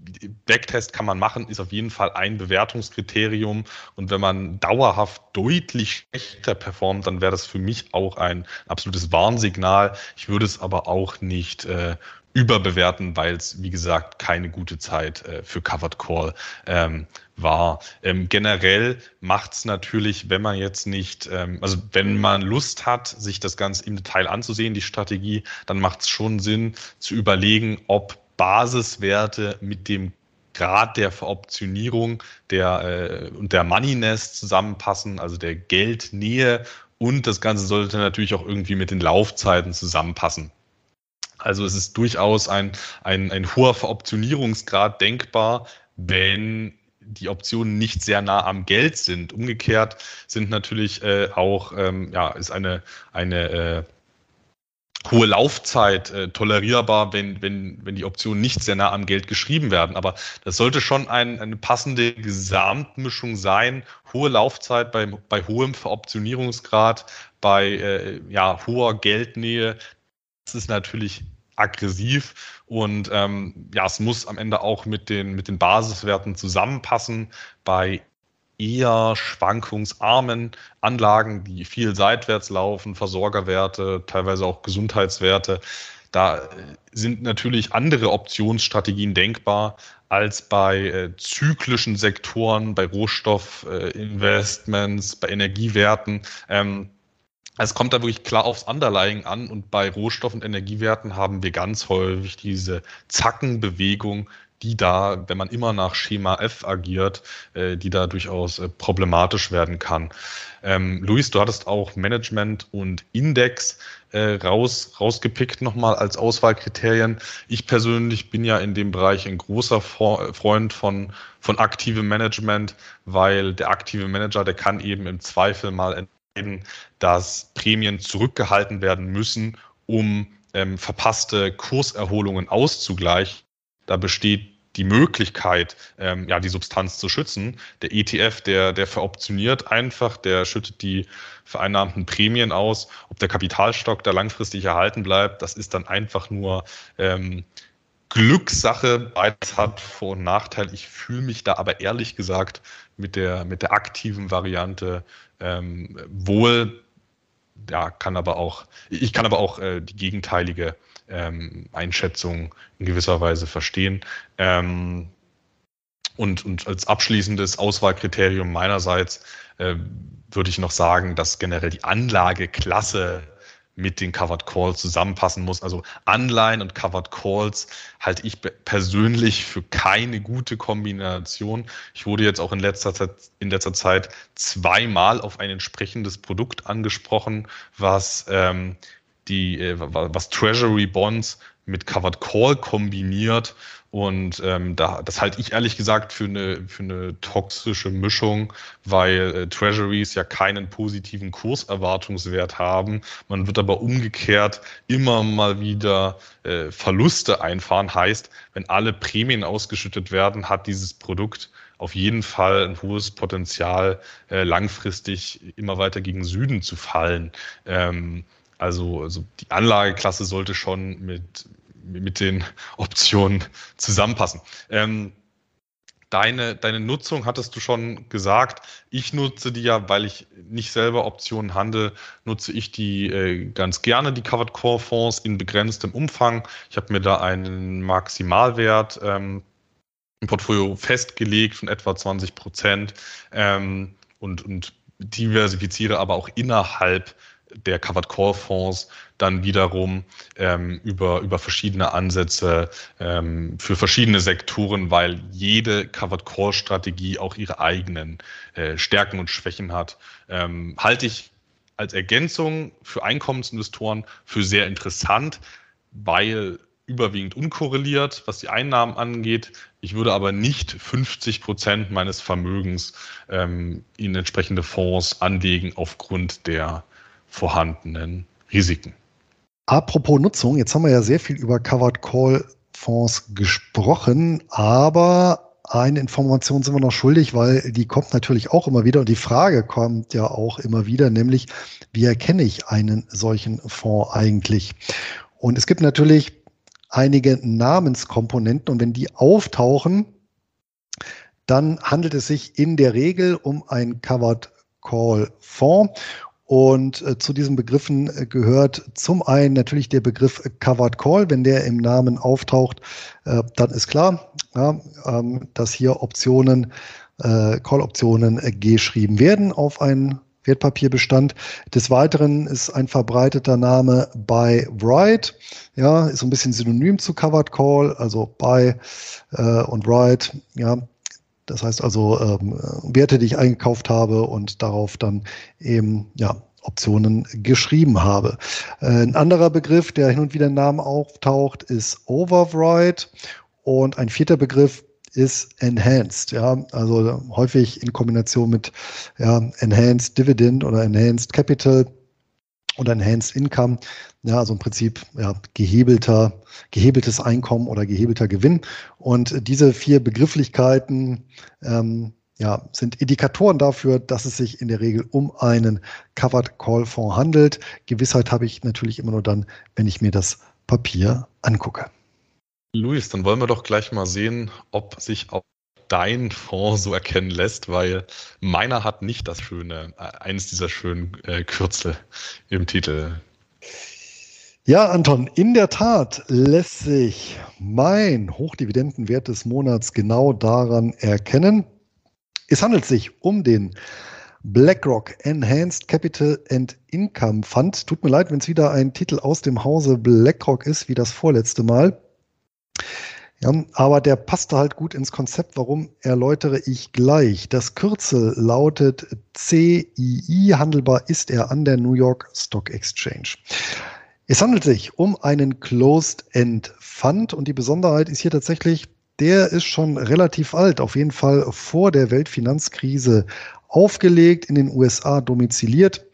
Backtest kann man machen, ist auf jeden Fall ein Bewertungskriterium. Und wenn man dauerhaft deutlich schlechter performt, dann wäre das für mich auch ein absolutes Warnsignal. Ich würde es aber auch nicht äh, überbewerten, weil es, wie gesagt, keine gute Zeit äh, für Covered Call ähm, war. Ähm, generell macht es natürlich, wenn man jetzt nicht, ähm, also wenn man Lust hat, sich das Ganze im Detail anzusehen, die Strategie, dann macht es schon Sinn zu überlegen, ob Basiswerte mit dem Grad der Veroptionierung der, äh, und der Moneyness zusammenpassen, also der Geldnähe und das Ganze sollte natürlich auch irgendwie mit den Laufzeiten zusammenpassen. Also es ist durchaus ein, ein, ein hoher Veroptionierungsgrad denkbar, wenn die Optionen nicht sehr nah am Geld sind. Umgekehrt sind natürlich äh, auch, ähm, ja, ist eine, eine äh, hohe Laufzeit äh, tolerierbar, wenn, wenn, wenn die Optionen nicht sehr nah am Geld geschrieben werden. Aber das sollte schon ein, eine passende Gesamtmischung sein. Hohe Laufzeit bei, bei hohem Veroptionierungsgrad, bei äh, ja, hoher Geldnähe. Das ist natürlich aggressiv und ähm, ja, es muss am Ende auch mit den, mit den Basiswerten zusammenpassen. Bei eher schwankungsarmen Anlagen, die viel seitwärts laufen, Versorgerwerte, teilweise auch Gesundheitswerte, da äh, sind natürlich andere Optionsstrategien denkbar als bei äh, zyklischen Sektoren, bei Rohstoffinvestments, äh, bei Energiewerten. Ähm, es kommt da wirklich klar aufs Underlying an und bei Rohstoff- und Energiewerten haben wir ganz häufig diese Zackenbewegung, die da, wenn man immer nach Schema F agiert, äh, die da durchaus äh, problematisch werden kann. Ähm, Luis, du hattest auch Management und Index äh, raus, rausgepickt nochmal als Auswahlkriterien. Ich persönlich bin ja in dem Bereich ein großer Freund von, von aktivem Management, weil der aktive Manager, der kann eben im Zweifel mal dass Prämien zurückgehalten werden müssen, um ähm, verpasste Kurserholungen auszugleichen. Da besteht die Möglichkeit, ähm, ja, die Substanz zu schützen. Der ETF, der, der veroptioniert einfach, der schüttet die vereinnahmten Prämien aus. Ob der Kapitalstock da langfristig erhalten bleibt, das ist dann einfach nur ähm, Glückssache. Beides hat Vor- und Nachteil. Ich fühle mich da aber ehrlich gesagt mit der, mit der aktiven Variante ähm, wohl, ja, kann aber auch, ich kann aber auch äh, die gegenteilige ähm, Einschätzung in gewisser Weise verstehen. Ähm, und, und als abschließendes Auswahlkriterium meinerseits äh, würde ich noch sagen, dass generell die Anlageklasse mit den Covered Calls zusammenpassen muss. Also Anleihen und Covered Calls halte ich persönlich für keine gute Kombination. Ich wurde jetzt auch in letzter Zeit, in letzter Zeit zweimal auf ein entsprechendes Produkt angesprochen, was ähm, die, äh, was Treasury Bonds mit Covered Call kombiniert. Und ähm, da, das halte ich ehrlich gesagt für eine, für eine toxische Mischung, weil äh, Treasuries ja keinen positiven Kurserwartungswert haben. Man wird aber umgekehrt immer mal wieder äh, Verluste einfahren. Heißt, wenn alle Prämien ausgeschüttet werden, hat dieses Produkt auf jeden Fall ein hohes Potenzial, äh, langfristig immer weiter gegen Süden zu fallen. Ähm, Also, also die Anlageklasse sollte schon mit, mit den Optionen zusammenpassen. Ähm, deine, deine Nutzung hattest du schon gesagt. Ich nutze die ja, weil ich nicht selber Optionen handle, nutze ich die äh, ganz gerne, die Covered Core Fonds in begrenztem Umfang. Ich habe mir da einen Maximalwert ähm, im Portfolio festgelegt von etwa 20 Prozent ähm, und, und diversifiziere aber auch innerhalb der Covered Core Fonds dann wiederum ähm, über, über verschiedene Ansätze ähm, für verschiedene Sektoren, weil jede Covered Core Strategie auch ihre eigenen äh, Stärken und Schwächen hat, ähm, halte ich als Ergänzung für Einkommensinvestoren für sehr interessant, weil überwiegend unkorreliert, was die Einnahmen angeht. Ich würde aber nicht 50 Prozent meines Vermögens ähm, in entsprechende Fonds anlegen aufgrund der vorhandenen Risiken. Apropos Nutzung, jetzt haben wir ja sehr viel über Covered Call Fonds gesprochen, aber eine Information sind wir noch schuldig, weil die kommt natürlich auch immer wieder und die Frage kommt ja auch immer wieder, nämlich wie erkenne ich einen solchen Fonds eigentlich? Und es gibt natürlich einige Namenskomponenten und wenn die auftauchen, dann handelt es sich in der Regel um ein Covered Call Fonds und äh, zu diesen Begriffen äh, gehört zum einen natürlich der Begriff Covered Call. Wenn der im Namen auftaucht, äh, dann ist klar, ja, ähm, dass hier Optionen, äh, Call-Optionen äh, geschrieben werden auf einen Wertpapierbestand. Des Weiteren ist ein verbreiteter Name Buy Write. Ja, ist so ein bisschen synonym zu Covered Call, also Buy und Write. Ja, das heißt also ähm, Werte, die ich eingekauft habe und darauf dann eben ja, Optionen geschrieben habe. Äh, ein anderer Begriff, der hin und wieder im Namen auftaucht, ist Override. Und ein vierter Begriff ist Enhanced, ja, also häufig in Kombination mit ja, Enhanced Dividend oder Enhanced Capital oder Enhanced Income. Ja, also im Prinzip ja, gehebelter, gehebeltes Einkommen oder gehebelter Gewinn. Und diese vier Begrifflichkeiten ähm, ja, sind Indikatoren dafür, dass es sich in der Regel um einen Covered Call Fonds handelt. Gewissheit habe ich natürlich immer nur dann, wenn ich mir das Papier angucke. Luis, dann wollen wir doch gleich mal sehen, ob sich auch dein Fonds so erkennen lässt, weil meiner hat nicht das schöne, äh, eines dieser schönen äh, Kürzel im Titel. Ja, Anton, in der Tat lässt sich mein Hochdividendenwert des Monats genau daran erkennen. Es handelt sich um den BlackRock Enhanced Capital and Income Fund. Tut mir leid, wenn es wieder ein Titel aus dem Hause BlackRock ist, wie das vorletzte Mal. Ja, aber der passte halt gut ins Konzept. Warum erläutere ich gleich? Das Kürzel lautet CII. Handelbar ist er an der New York Stock Exchange. Es handelt sich um einen Closed-End Fund und die Besonderheit ist hier tatsächlich, der ist schon relativ alt, auf jeden Fall vor der Weltfinanzkrise aufgelegt, in den USA domiziliert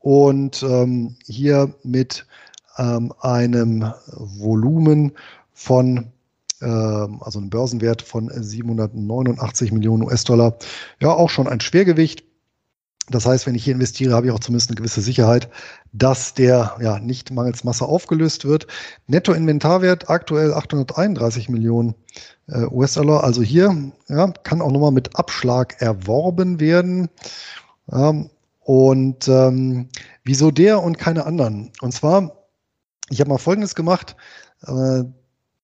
und ähm, hier mit ähm, einem Volumen von ähm, also ein Börsenwert von 789 Millionen US-Dollar. Ja, auch schon ein Schwergewicht. Das heißt, wenn ich hier investiere, habe ich auch zumindest eine gewisse Sicherheit, dass der ja nicht mangels Masse aufgelöst wird. Nettoinventarwert aktuell 831 Millionen äh, US-Dollar. Also hier ja, kann auch nochmal mit Abschlag erworben werden. Ähm, und ähm, wieso der und keine anderen? Und zwar, ich habe mal Folgendes gemacht. Äh,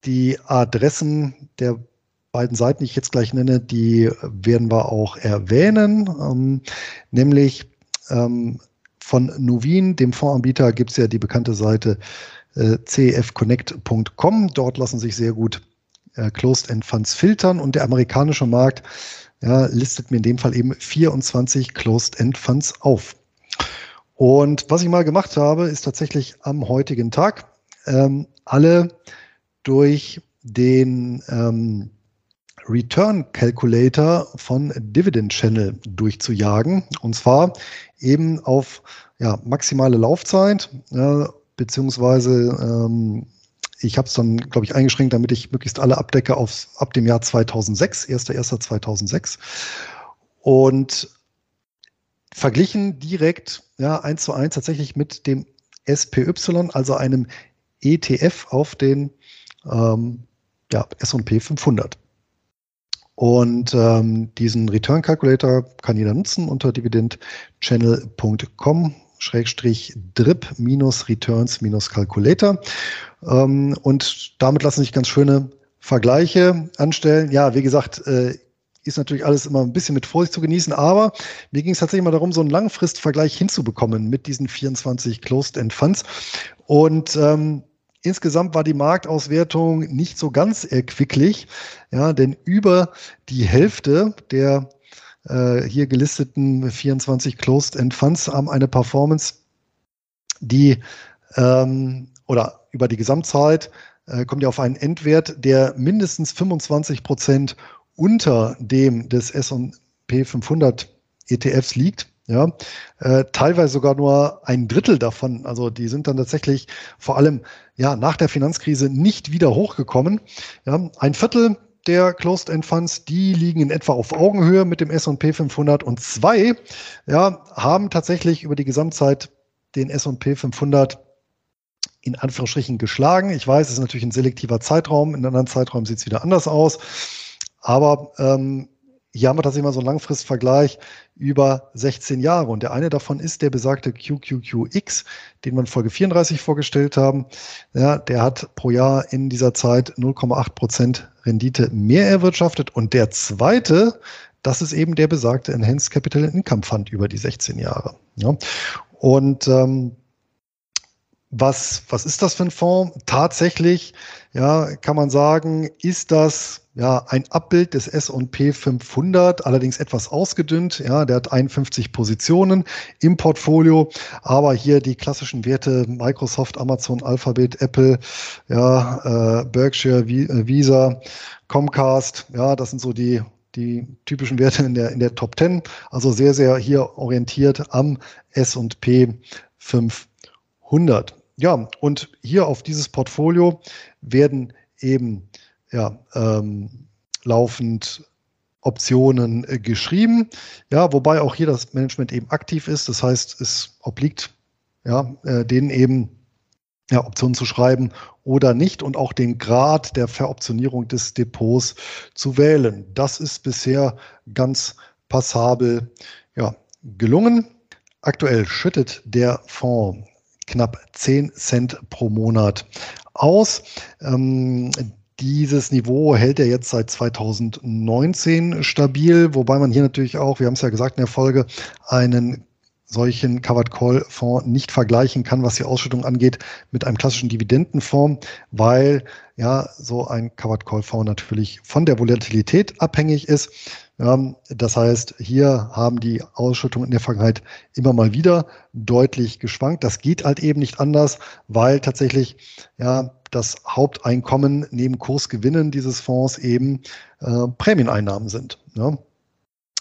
die Adressen der beiden Seiten, die ich jetzt gleich nenne, die werden wir auch erwähnen. Ähm, nämlich ähm, von Nuvin, dem Fondsanbieter, gibt es ja die bekannte Seite äh, cfconnect.com. Dort lassen sich sehr gut äh, Closed-End Funds filtern und der amerikanische Markt ja, listet mir in dem Fall eben 24 Closed-End Funds auf. Und was ich mal gemacht habe, ist tatsächlich am heutigen Tag ähm, alle durch den ähm, Return Calculator von Dividend Channel durchzujagen. Und zwar eben auf ja, maximale Laufzeit, äh, beziehungsweise ähm, ich habe es dann, glaube ich, eingeschränkt, damit ich möglichst alle abdecke auf, ab dem Jahr 2006, 1.1.2006. Und verglichen direkt, ja, eins zu eins tatsächlich mit dem SPY, also einem ETF auf den ähm, ja, S&P 500. Und ähm, diesen Return Calculator kann jeder nutzen unter dividendchannel.com Schrägstrich drip minus returns minus calculator. Ähm, und damit lassen sich ganz schöne Vergleiche anstellen. Ja, wie gesagt, äh, ist natürlich alles immer ein bisschen mit Vorsicht zu genießen, aber mir ging es tatsächlich mal darum, so einen Langfristvergleich hinzubekommen mit diesen 24 Closed-End Funds. Und ähm, Insgesamt war die Marktauswertung nicht so ganz erquicklich, ja, denn über die Hälfte der äh, hier gelisteten 24 Closed-End Funds haben eine Performance, die ähm, oder über die Gesamtzeit äh, kommt ja auf einen Endwert, der mindestens 25 Prozent unter dem des S&P 500 ETFs liegt. Ja, äh, teilweise sogar nur ein Drittel davon. Also die sind dann tatsächlich vor allem ja nach der Finanzkrise nicht wieder hochgekommen. Ja, ein Viertel der Closed-End Funds, die liegen in etwa auf Augenhöhe mit dem S&P 500 und zwei ja, haben tatsächlich über die Gesamtzeit den S&P 500 in Anführungsstrichen geschlagen. Ich weiß, es ist natürlich ein selektiver Zeitraum. In anderen Zeitraum sieht es wieder anders aus. Aber ähm, hier haben wir tatsächlich mal so einen Langfristvergleich über 16 Jahre. Und der eine davon ist der besagte QQQX, den wir in Folge 34 vorgestellt haben. Ja, der hat pro Jahr in dieser Zeit 0,8 Prozent Rendite mehr erwirtschaftet. Und der zweite, das ist eben der besagte Enhanced Capital Income Fund über die 16 Jahre. Ja. Und ähm, was, was ist das für ein Fonds? Tatsächlich, ja, kann man sagen, ist das ja ein Abbild des S&P 500, allerdings etwas ausgedünnt. Ja, der hat 51 Positionen im Portfolio, aber hier die klassischen Werte Microsoft, Amazon, Alphabet, Apple, ja, äh, Berkshire, äh, Visa, Comcast, ja, das sind so die die typischen Werte in der, in der Top 10. Also sehr, sehr hier orientiert am S&P 500. Ja, und hier auf dieses Portfolio werden eben ja, ähm, laufend Optionen äh, geschrieben. Ja, wobei auch hier das Management eben aktiv ist. Das heißt, es obliegt ja, äh, denen eben ja, Optionen zu schreiben oder nicht und auch den Grad der Veroptionierung des Depots zu wählen. Das ist bisher ganz passabel ja, gelungen. Aktuell schüttet der Fonds knapp 10 Cent pro Monat aus. Ähm, dieses Niveau hält er jetzt seit 2019 stabil, wobei man hier natürlich auch, wir haben es ja gesagt in der Folge, einen solchen Covered Call Fonds nicht vergleichen kann, was die Ausschüttung angeht, mit einem klassischen Dividendenfonds, weil ja so ein Covered Call Fonds natürlich von der Volatilität abhängig ist. Das heißt, hier haben die Ausschüttungen in der Vergangenheit immer mal wieder deutlich geschwankt. Das geht halt eben nicht anders, weil tatsächlich ja das Haupteinkommen neben Kursgewinnen dieses Fonds eben äh, Prämieneinnahmen sind. Ja.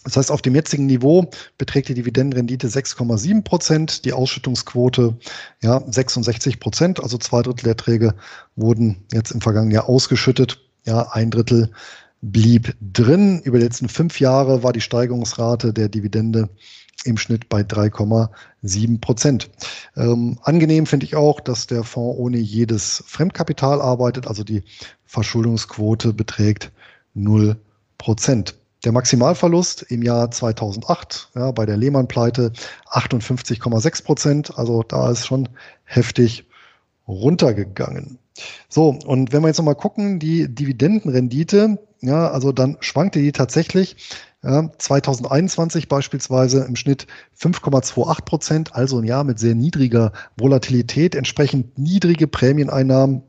Das heißt, auf dem jetzigen Niveau beträgt die Dividendenrendite 6,7 Prozent, die Ausschüttungsquote ja 66 Prozent, also zwei Drittel der Erträge wurden jetzt im vergangenen Jahr ausgeschüttet, ja ein Drittel blieb drin. Über die letzten fünf Jahre war die Steigerungsrate der Dividende im Schnitt bei 3,7 Prozent. Ähm, angenehm finde ich auch, dass der Fonds ohne jedes Fremdkapital arbeitet, also die Verschuldungsquote beträgt 0 Prozent. Der Maximalverlust im Jahr 2008 ja, bei der Lehmann-Pleite 58,6 Prozent. Also da ist schon heftig runtergegangen. So, und wenn wir jetzt nochmal gucken, die Dividendenrendite, ja, also dann schwankte die tatsächlich. Ja, 2021 beispielsweise im Schnitt 5,28 Prozent, also ein Jahr mit sehr niedriger Volatilität, entsprechend niedrige Prämieneinnahmen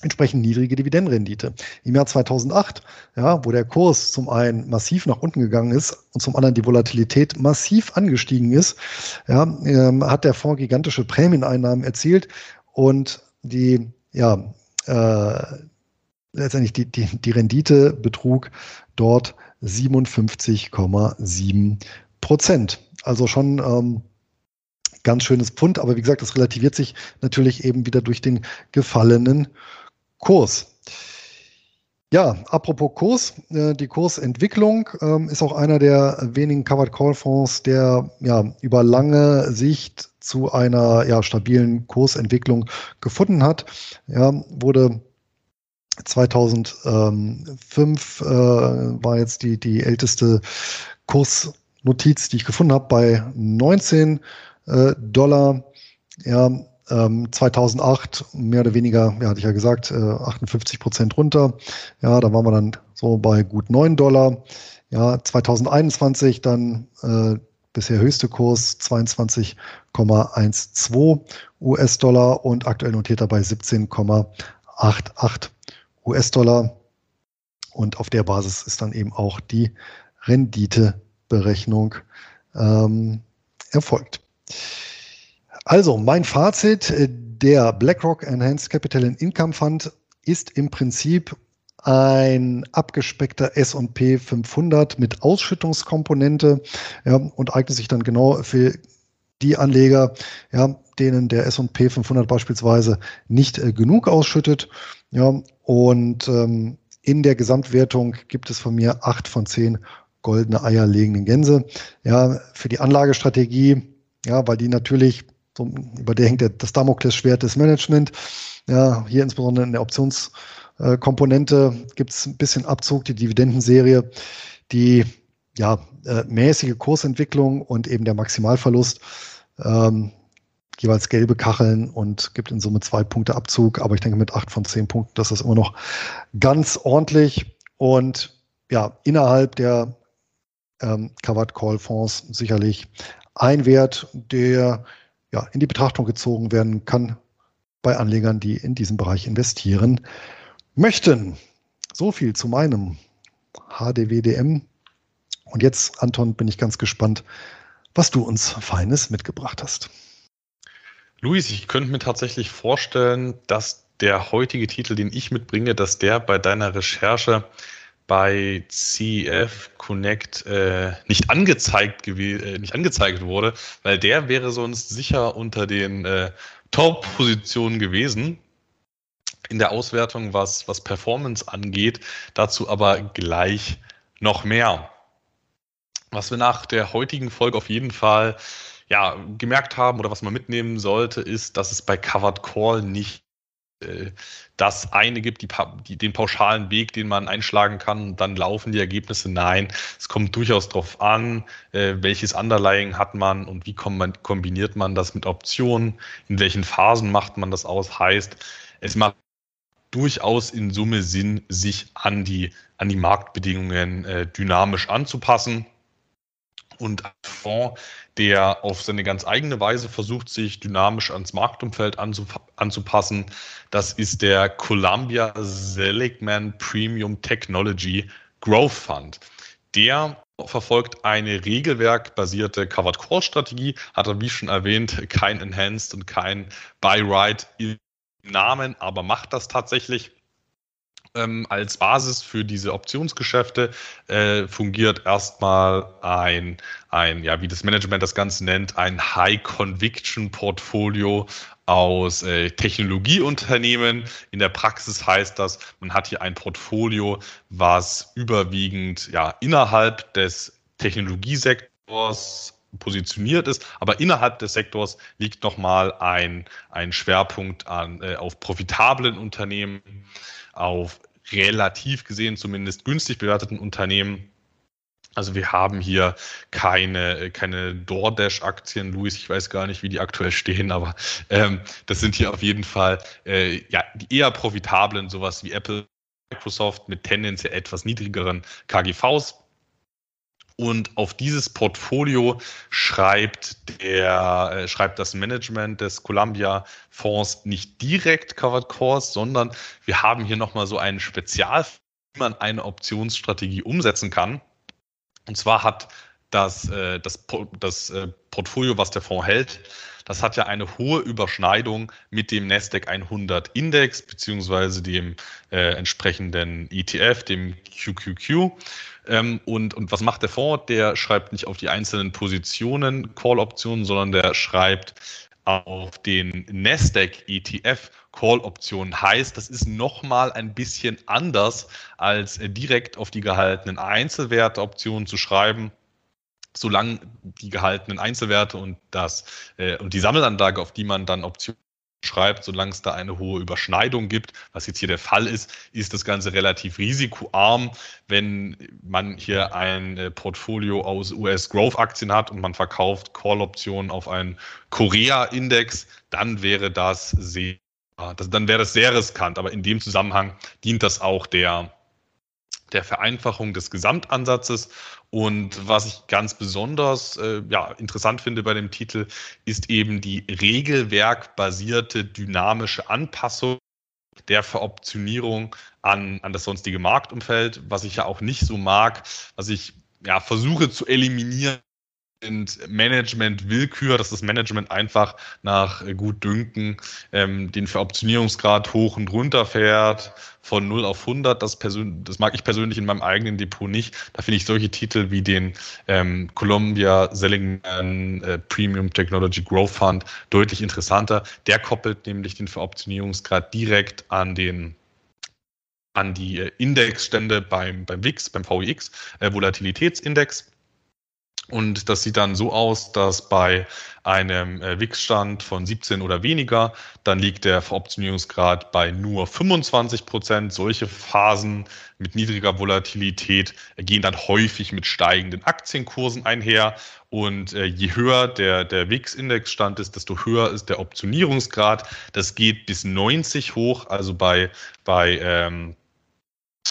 entsprechend niedrige Dividendenrendite. Im Jahr 2008, ja, wo der Kurs zum einen massiv nach unten gegangen ist und zum anderen die Volatilität massiv angestiegen ist, ja, ähm, hat der Fonds gigantische Prämieneinnahmen erzielt und die, ja, äh, letztendlich die, die, die Rendite betrug dort 57,7 Prozent. Also schon ähm, ganz schönes Pfund, aber wie gesagt, das relativiert sich natürlich eben wieder durch den gefallenen Kurs. Ja, apropos Kurs, äh, die Kursentwicklung ähm, ist auch einer der wenigen Covered Call Fonds, der ja über lange Sicht zu einer ja, stabilen Kursentwicklung gefunden hat. Ja, wurde 2005 äh, war jetzt die, die älteste Kursnotiz, die ich gefunden habe, bei 19 äh, Dollar. Ja, ähm, 2008 mehr oder weniger, ja, hatte ich ja gesagt, äh, 58 Prozent runter. Ja, da waren wir dann so bei gut 9 Dollar. Ja, 2021 dann äh, bisher höchste Kurs 22,12 US-Dollar und aktuell notiert er bei 17,88 US-Dollar. Und auf der Basis ist dann eben auch die Renditeberechnung ähm, erfolgt. Also mein Fazit, der BlackRock Enhanced Capital and Income Fund ist im Prinzip ein abgespeckter S&P 500 mit Ausschüttungskomponente ja, und eignet sich dann genau für die Anleger, ja, denen der S&P 500 beispielsweise nicht äh, genug ausschüttet. Ja, und ähm, in der Gesamtwertung gibt es von mir acht von zehn goldene Eier legenden Gänse. Ja, für die Anlagestrategie, ja, weil die natürlich so, über der hängt das Damoklesschwert des Management. Ja, hier insbesondere in der Optionskomponente äh, gibt es ein bisschen Abzug, die Dividendenserie, die ja, äh, mäßige Kursentwicklung und eben der Maximalverlust. Ähm, jeweils gelbe Kacheln und gibt in Summe zwei Punkte Abzug. Aber ich denke, mit acht von zehn Punkten, das ist immer noch ganz ordentlich. Und ja, innerhalb der ähm, Covered Call Fonds sicherlich ein Wert, der ja, in die Betrachtung gezogen werden kann bei Anlegern, die in diesem Bereich investieren möchten. So viel zu meinem HDWDM. Und jetzt, Anton, bin ich ganz gespannt, was du uns Feines mitgebracht hast. Luis, ich könnte mir tatsächlich vorstellen, dass der heutige Titel, den ich mitbringe, dass der bei deiner Recherche bei CF Connect äh, nicht angezeigt äh, nicht angezeigt wurde, weil der wäre sonst sicher unter den äh, Top-Positionen gewesen in der Auswertung, was, was Performance angeht. Dazu aber gleich noch mehr. Was wir nach der heutigen Folge auf jeden Fall ja, gemerkt haben oder was man mitnehmen sollte, ist, dass es bei Covered Call nicht äh, das eine gibt, die, die, den pauschalen Weg, den man einschlagen kann, dann laufen die Ergebnisse. Nein, es kommt durchaus darauf an, äh, welches Underlying hat man und wie man, kombiniert man das mit Optionen, in welchen Phasen macht man das aus. Heißt, es macht durchaus in Summe Sinn, sich an die, an die Marktbedingungen äh, dynamisch anzupassen. Und ein Fonds, der auf seine ganz eigene Weise versucht, sich dynamisch ans Marktumfeld anzupassen. Das ist der Columbia Seligman Premium Technology Growth Fund. Der verfolgt eine regelwerkbasierte Covered Call Strategie, hat er wie schon erwähnt kein Enhanced und kein Buy Right im Namen, aber macht das tatsächlich ähm, als Basis für diese Optionsgeschäfte äh, fungiert erstmal ein, ein, ja, wie das Management das Ganze nennt, ein High-Conviction-Portfolio aus äh, Technologieunternehmen. In der Praxis heißt das, man hat hier ein Portfolio, was überwiegend ja, innerhalb des Technologiesektors positioniert ist, aber innerhalb des Sektors liegt nochmal ein, ein Schwerpunkt an, äh, auf profitablen Unternehmen, auf relativ gesehen zumindest günstig bewerteten Unternehmen. Also wir haben hier keine, keine DoorDash-Aktien, Luis, ich weiß gar nicht, wie die aktuell stehen, aber ähm, das sind hier auf jeden Fall äh, ja, die eher profitablen, sowas wie Apple, Microsoft mit tendenziell etwas niedrigeren KGVs. Und auf dieses Portfolio schreibt der, äh, schreibt das Management des Columbia Fonds nicht direkt Covered Calls, sondern wir haben hier nochmal so einen Spezial, wie man eine Optionsstrategie umsetzen kann. Und zwar hat das, äh, das, das äh, Portfolio, was der Fonds hält, das hat ja eine hohe Überschneidung mit dem Nasdaq 100 Index beziehungsweise dem äh, entsprechenden ETF, dem QQQ. Ähm, und, und was macht der Fonds? Der schreibt nicht auf die einzelnen Positionen Call-Optionen, sondern der schreibt auf den Nasdaq ETF Call Optionen heißt, das ist nochmal ein bisschen anders als äh, direkt auf die gehaltenen Einzelwerte Optionen zu schreiben solange die gehaltenen Einzelwerte und das äh, und die Sammelanlage, auf die man dann Optionen schreibt, solange es da eine hohe Überschneidung gibt, was jetzt hier der Fall ist, ist das Ganze relativ risikoarm. Wenn man hier ein äh, Portfolio aus US-Growth-Aktien hat und man verkauft Call-Optionen auf einen Korea-Index, dann wäre das sehr, dann wäre das sehr riskant. Aber in dem Zusammenhang dient das auch der der Vereinfachung des Gesamtansatzes. Und was ich ganz besonders äh, ja, interessant finde bei dem Titel, ist eben die regelwerkbasierte dynamische Anpassung der Veroptionierung an, an das sonstige Marktumfeld, was ich ja auch nicht so mag, was ich ja, versuche zu eliminieren sind Management Willkür, dass das Management einfach nach gut Dünken ähm, den Veroptionierungsgrad hoch und runter fährt von 0 auf 100. Das, das mag ich persönlich in meinem eigenen Depot nicht. Da finde ich solche Titel wie den ähm, Columbia Seligman äh, Premium Technology Growth Fund deutlich interessanter. Der koppelt nämlich den Veroptionierungsgrad direkt an den an die äh, Indexstände beim, beim WIX, beim VIX, äh, Volatilitätsindex und das sieht dann so aus, dass bei einem äh, WIX-Stand von 17 oder weniger, dann liegt der Veroptionierungsgrad bei nur 25 Prozent. Solche Phasen mit niedriger Volatilität gehen dann häufig mit steigenden Aktienkursen einher. Und äh, je höher der, der WIX-Indexstand ist, desto höher ist der Optionierungsgrad. Das geht bis 90 hoch, also bei, bei ähm,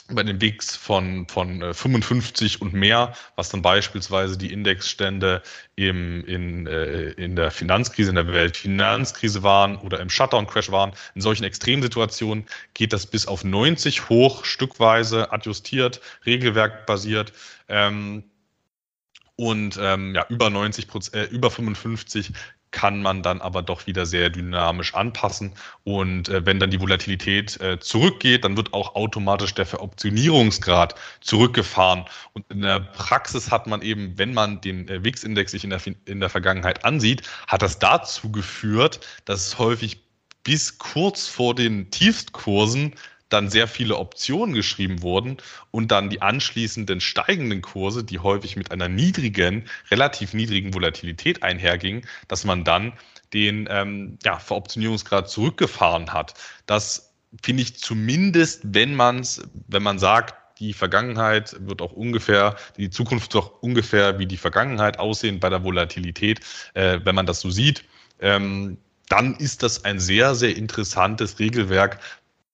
bei den WIX von, von 55 äh, und mehr, was dann beispielsweise die Indexstände im, in, äh, in der Finanzkrise, in der Weltfinanzkrise waren oder im Shutdown-Crash waren. In solchen Extremsituationen geht das bis auf 90 hoch, stückweise adjustiert, regelwerkbasiert. Ähm, und ähm, ja, über 90 Prozent, äh, über 55 kann man dann aber doch wieder sehr dynamisch anpassen. Und äh, wenn dann die Volatilität äh, zurückgeht, dann wird auch automatisch der Veroptionierungsgrad zurückgefahren. Und in der Praxis hat man eben, wenn man den äh, WIX-Index sich in der, in der Vergangenheit ansieht, hat das dazu geführt, dass es häufig bis kurz vor den Tiefstkursen dann sehr viele Optionen geschrieben wurden und dann die anschließenden steigenden Kurse, die häufig mit einer niedrigen, relativ niedrigen Volatilität einhergingen, dass man dann den ähm, ja, Veroptionierungsgrad zurückgefahren hat. Das finde ich zumindest, wenn man es, wenn man sagt, die Vergangenheit wird auch ungefähr, die Zukunft auch ungefähr wie die Vergangenheit aussehen bei der Volatilität, äh, wenn man das so sieht. Ähm, dann ist das ein sehr, sehr interessantes Regelwerk,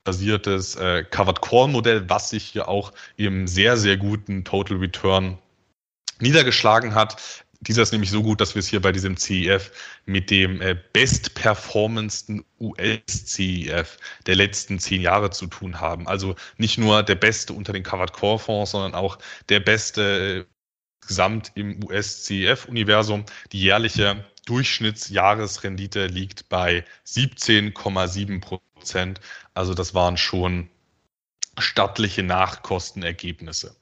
basiertes äh, Covered Call Modell, was sich hier auch im sehr, sehr guten Total Return niedergeschlagen hat. Dieser ist nämlich so gut, dass wir es hier bei diesem CEF mit dem äh, bestperformendsten US-CEF der letzten zehn Jahre zu tun haben. Also nicht nur der beste unter den Covered Core Fonds, sondern auch der beste äh, gesamt im US-CEF-Universum. Die jährliche Durchschnittsjahresrendite liegt bei 17,7 Prozent. Also das waren schon stattliche Nachkostenergebnisse.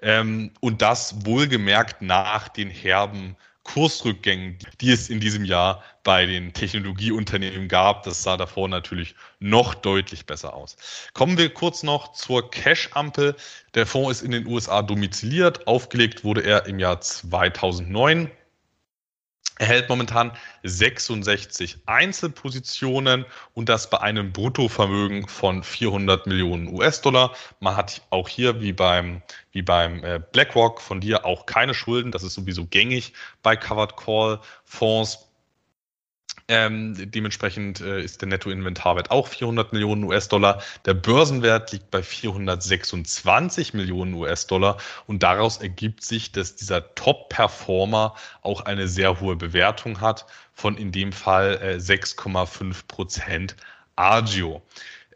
Ähm, und das wohlgemerkt nach den herben Kursrückgängen, die es in diesem Jahr bei den Technologieunternehmen gab. Das sah davor natürlich noch deutlich besser aus. Kommen wir kurz noch zur Cash-Ampel. Der Fonds ist in den USA domiziliert. Aufgelegt wurde er im Jahr 2009 er hält momentan 66 Einzelpositionen und das bei einem Bruttovermögen von 400 Millionen US-Dollar. Man hat auch hier wie beim, wie beim äh, BlackRock von dir auch keine Schulden. Das ist sowieso gängig bei Covered Call Fonds. Ähm, dementsprechend äh, ist der Nettoinventarwert auch 400 Millionen US-Dollar. Der Börsenwert liegt bei 426 Millionen US-Dollar und daraus ergibt sich, dass dieser Top-Performer auch eine sehr hohe Bewertung hat von in dem Fall äh, 6,5 Prozent Agio.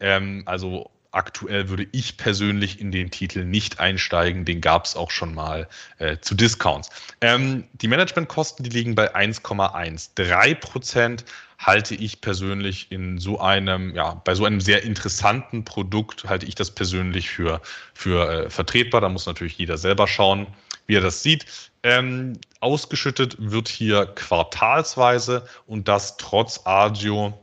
Ähm, also aktuell würde ich persönlich in den Titel nicht einsteigen. Den gab es auch schon mal äh, zu Discounts. Ähm, die Managementkosten, die liegen bei 1,13 Prozent. Halte ich persönlich in so einem, ja, bei so einem sehr interessanten Produkt halte ich das persönlich für, für äh, vertretbar. Da muss natürlich jeder selber schauen, wie er das sieht. Ähm, ausgeschüttet wird hier quartalsweise und das trotz Agio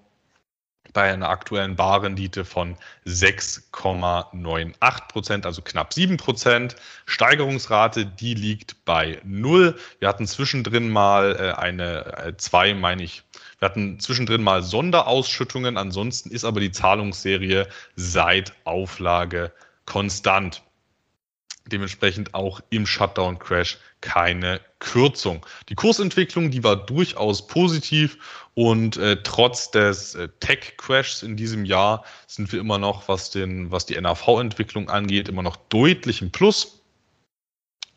bei einer aktuellen Barrendite von 6,98 Prozent, also knapp 7 Prozent. Steigerungsrate, die liegt bei 0. Wir hatten zwischendrin mal äh, eine, äh, zwei, meine ich, wir hatten zwischendrin mal Sonderausschüttungen, ansonsten ist aber die Zahlungsserie seit Auflage konstant. Dementsprechend auch im Shutdown-Crash keine Kürzung. Die Kursentwicklung, die war durchaus positiv und äh, trotz des äh, Tech-Crashs in diesem Jahr sind wir immer noch, was, den, was die NAV-Entwicklung angeht, immer noch deutlich im Plus.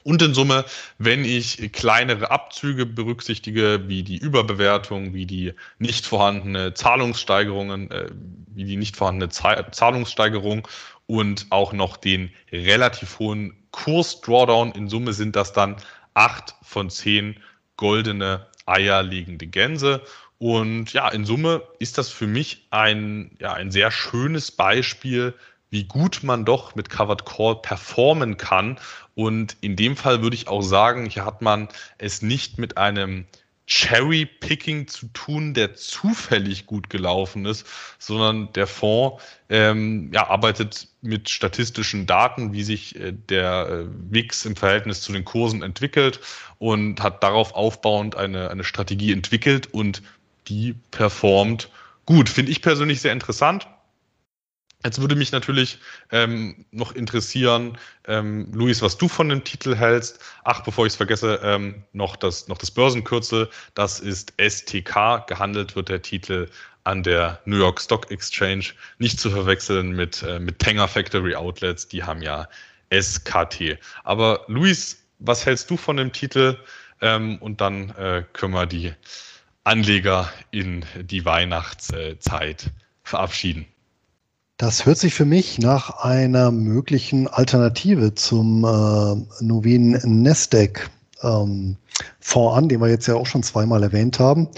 Und in Summe, wenn ich kleinere Abzüge berücksichtige, wie die Überbewertung, wie die nicht vorhandene Zahlungssteigerungen, äh, wie die nicht vorhandene Zahlungssteigerung und auch noch den relativ hohen Kurs-Drawdown, in Summe sind das dann acht von zehn goldene eierlegende Gänse. Und ja, in Summe ist das für mich ein, ja, ein sehr schönes Beispiel wie gut man doch mit Covered Call performen kann. Und in dem Fall würde ich auch sagen, hier hat man es nicht mit einem Cherry-Picking zu tun, der zufällig gut gelaufen ist, sondern der Fonds ähm, ja, arbeitet mit statistischen Daten, wie sich äh, der äh, WIX im Verhältnis zu den Kursen entwickelt und hat darauf aufbauend eine, eine Strategie entwickelt und die performt gut. Finde ich persönlich sehr interessant. Jetzt würde mich natürlich ähm, noch interessieren, ähm, Luis, was du von dem Titel hältst. Ach, bevor ich es vergesse, ähm, noch, das, noch das Börsenkürzel. Das ist STK. Gehandelt wird der Titel an der New York Stock Exchange. Nicht zu verwechseln mit, äh, mit Tanger Factory Outlets. Die haben ja SKT. Aber Luis, was hältst du von dem Titel? Ähm, und dann äh, können wir die Anleger in die Weihnachtszeit verabschieden. Das hört sich für mich nach einer möglichen Alternative zum äh, Novin Nasdaq ähm, Fonds an, den wir jetzt ja auch schon zweimal erwähnt haben.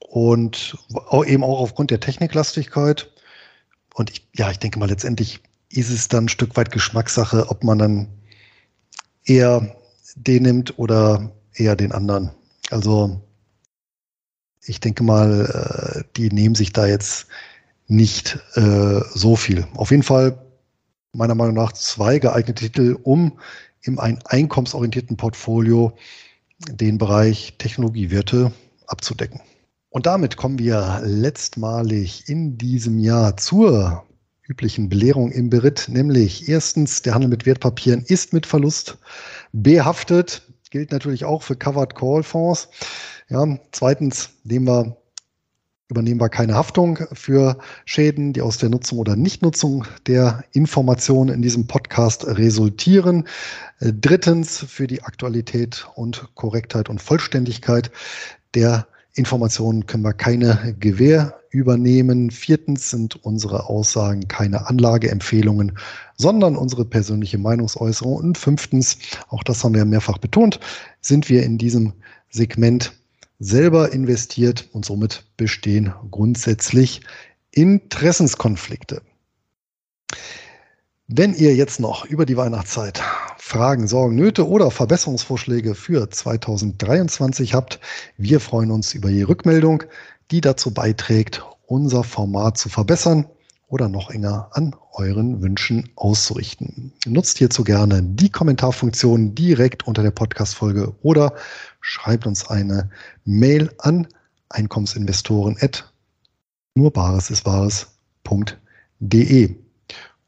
Und auch eben auch aufgrund der Techniklastigkeit. Und ich, ja, ich denke mal, letztendlich ist es dann ein Stück weit Geschmackssache, ob man dann eher den nimmt oder eher den anderen. Also ich denke mal, äh, die nehmen sich da jetzt nicht äh, so viel. Auf jeden Fall meiner Meinung nach zwei geeignete Titel, um in einem einkommensorientierten Portfolio den Bereich Technologiewerte abzudecken. Und damit kommen wir letztmalig in diesem Jahr zur üblichen Belehrung im Beritt, nämlich erstens, der Handel mit Wertpapieren ist mit Verlust behaftet, gilt natürlich auch für Covered Call Fonds. Ja, zweitens nehmen wir übernehmen wir keine Haftung für Schäden, die aus der Nutzung oder Nichtnutzung der Informationen in diesem Podcast resultieren. Drittens, für die Aktualität und Korrektheit und Vollständigkeit der Informationen können wir keine Gewähr übernehmen. Viertens sind unsere Aussagen keine Anlageempfehlungen, sondern unsere persönliche Meinungsäußerung. Und fünftens, auch das haben wir mehrfach betont, sind wir in diesem Segment selber investiert und somit bestehen grundsätzlich Interessenskonflikte. Wenn ihr jetzt noch über die Weihnachtszeit Fragen, Sorgen, Nöte oder Verbesserungsvorschläge für 2023 habt, wir freuen uns über je Rückmeldung, die dazu beiträgt, unser Format zu verbessern oder noch enger an euren Wünschen auszurichten. Nutzt hierzu gerne die Kommentarfunktion direkt unter der Podcast-Folge oder schreibt uns eine Mail an Einkommensinvestoren at nur Bares ist Wahres.de.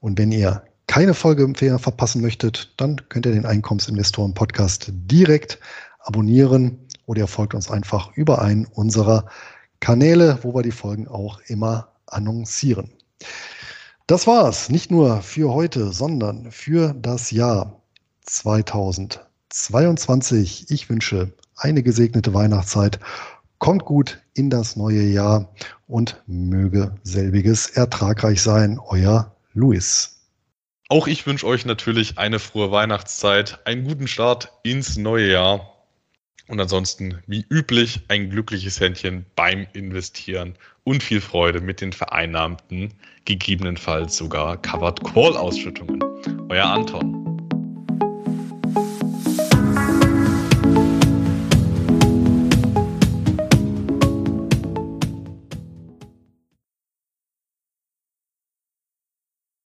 Und wenn ihr keine Folge verpassen möchtet, dann könnt ihr den Einkommensinvestoren Podcast direkt abonnieren oder ihr folgt uns einfach über einen unserer Kanäle, wo wir die Folgen auch immer annoncieren. Das war's, nicht nur für heute, sondern für das Jahr 2022. Ich wünsche eine gesegnete Weihnachtszeit. Kommt gut in das neue Jahr und möge selbiges ertragreich sein. Euer Luis. Auch ich wünsche euch natürlich eine frohe Weihnachtszeit, einen guten Start ins neue Jahr und ansonsten, wie üblich, ein glückliches Händchen beim Investieren und viel Freude mit den vereinnahmten, gegebenenfalls sogar Covered Call Ausschüttungen. Euer Anton.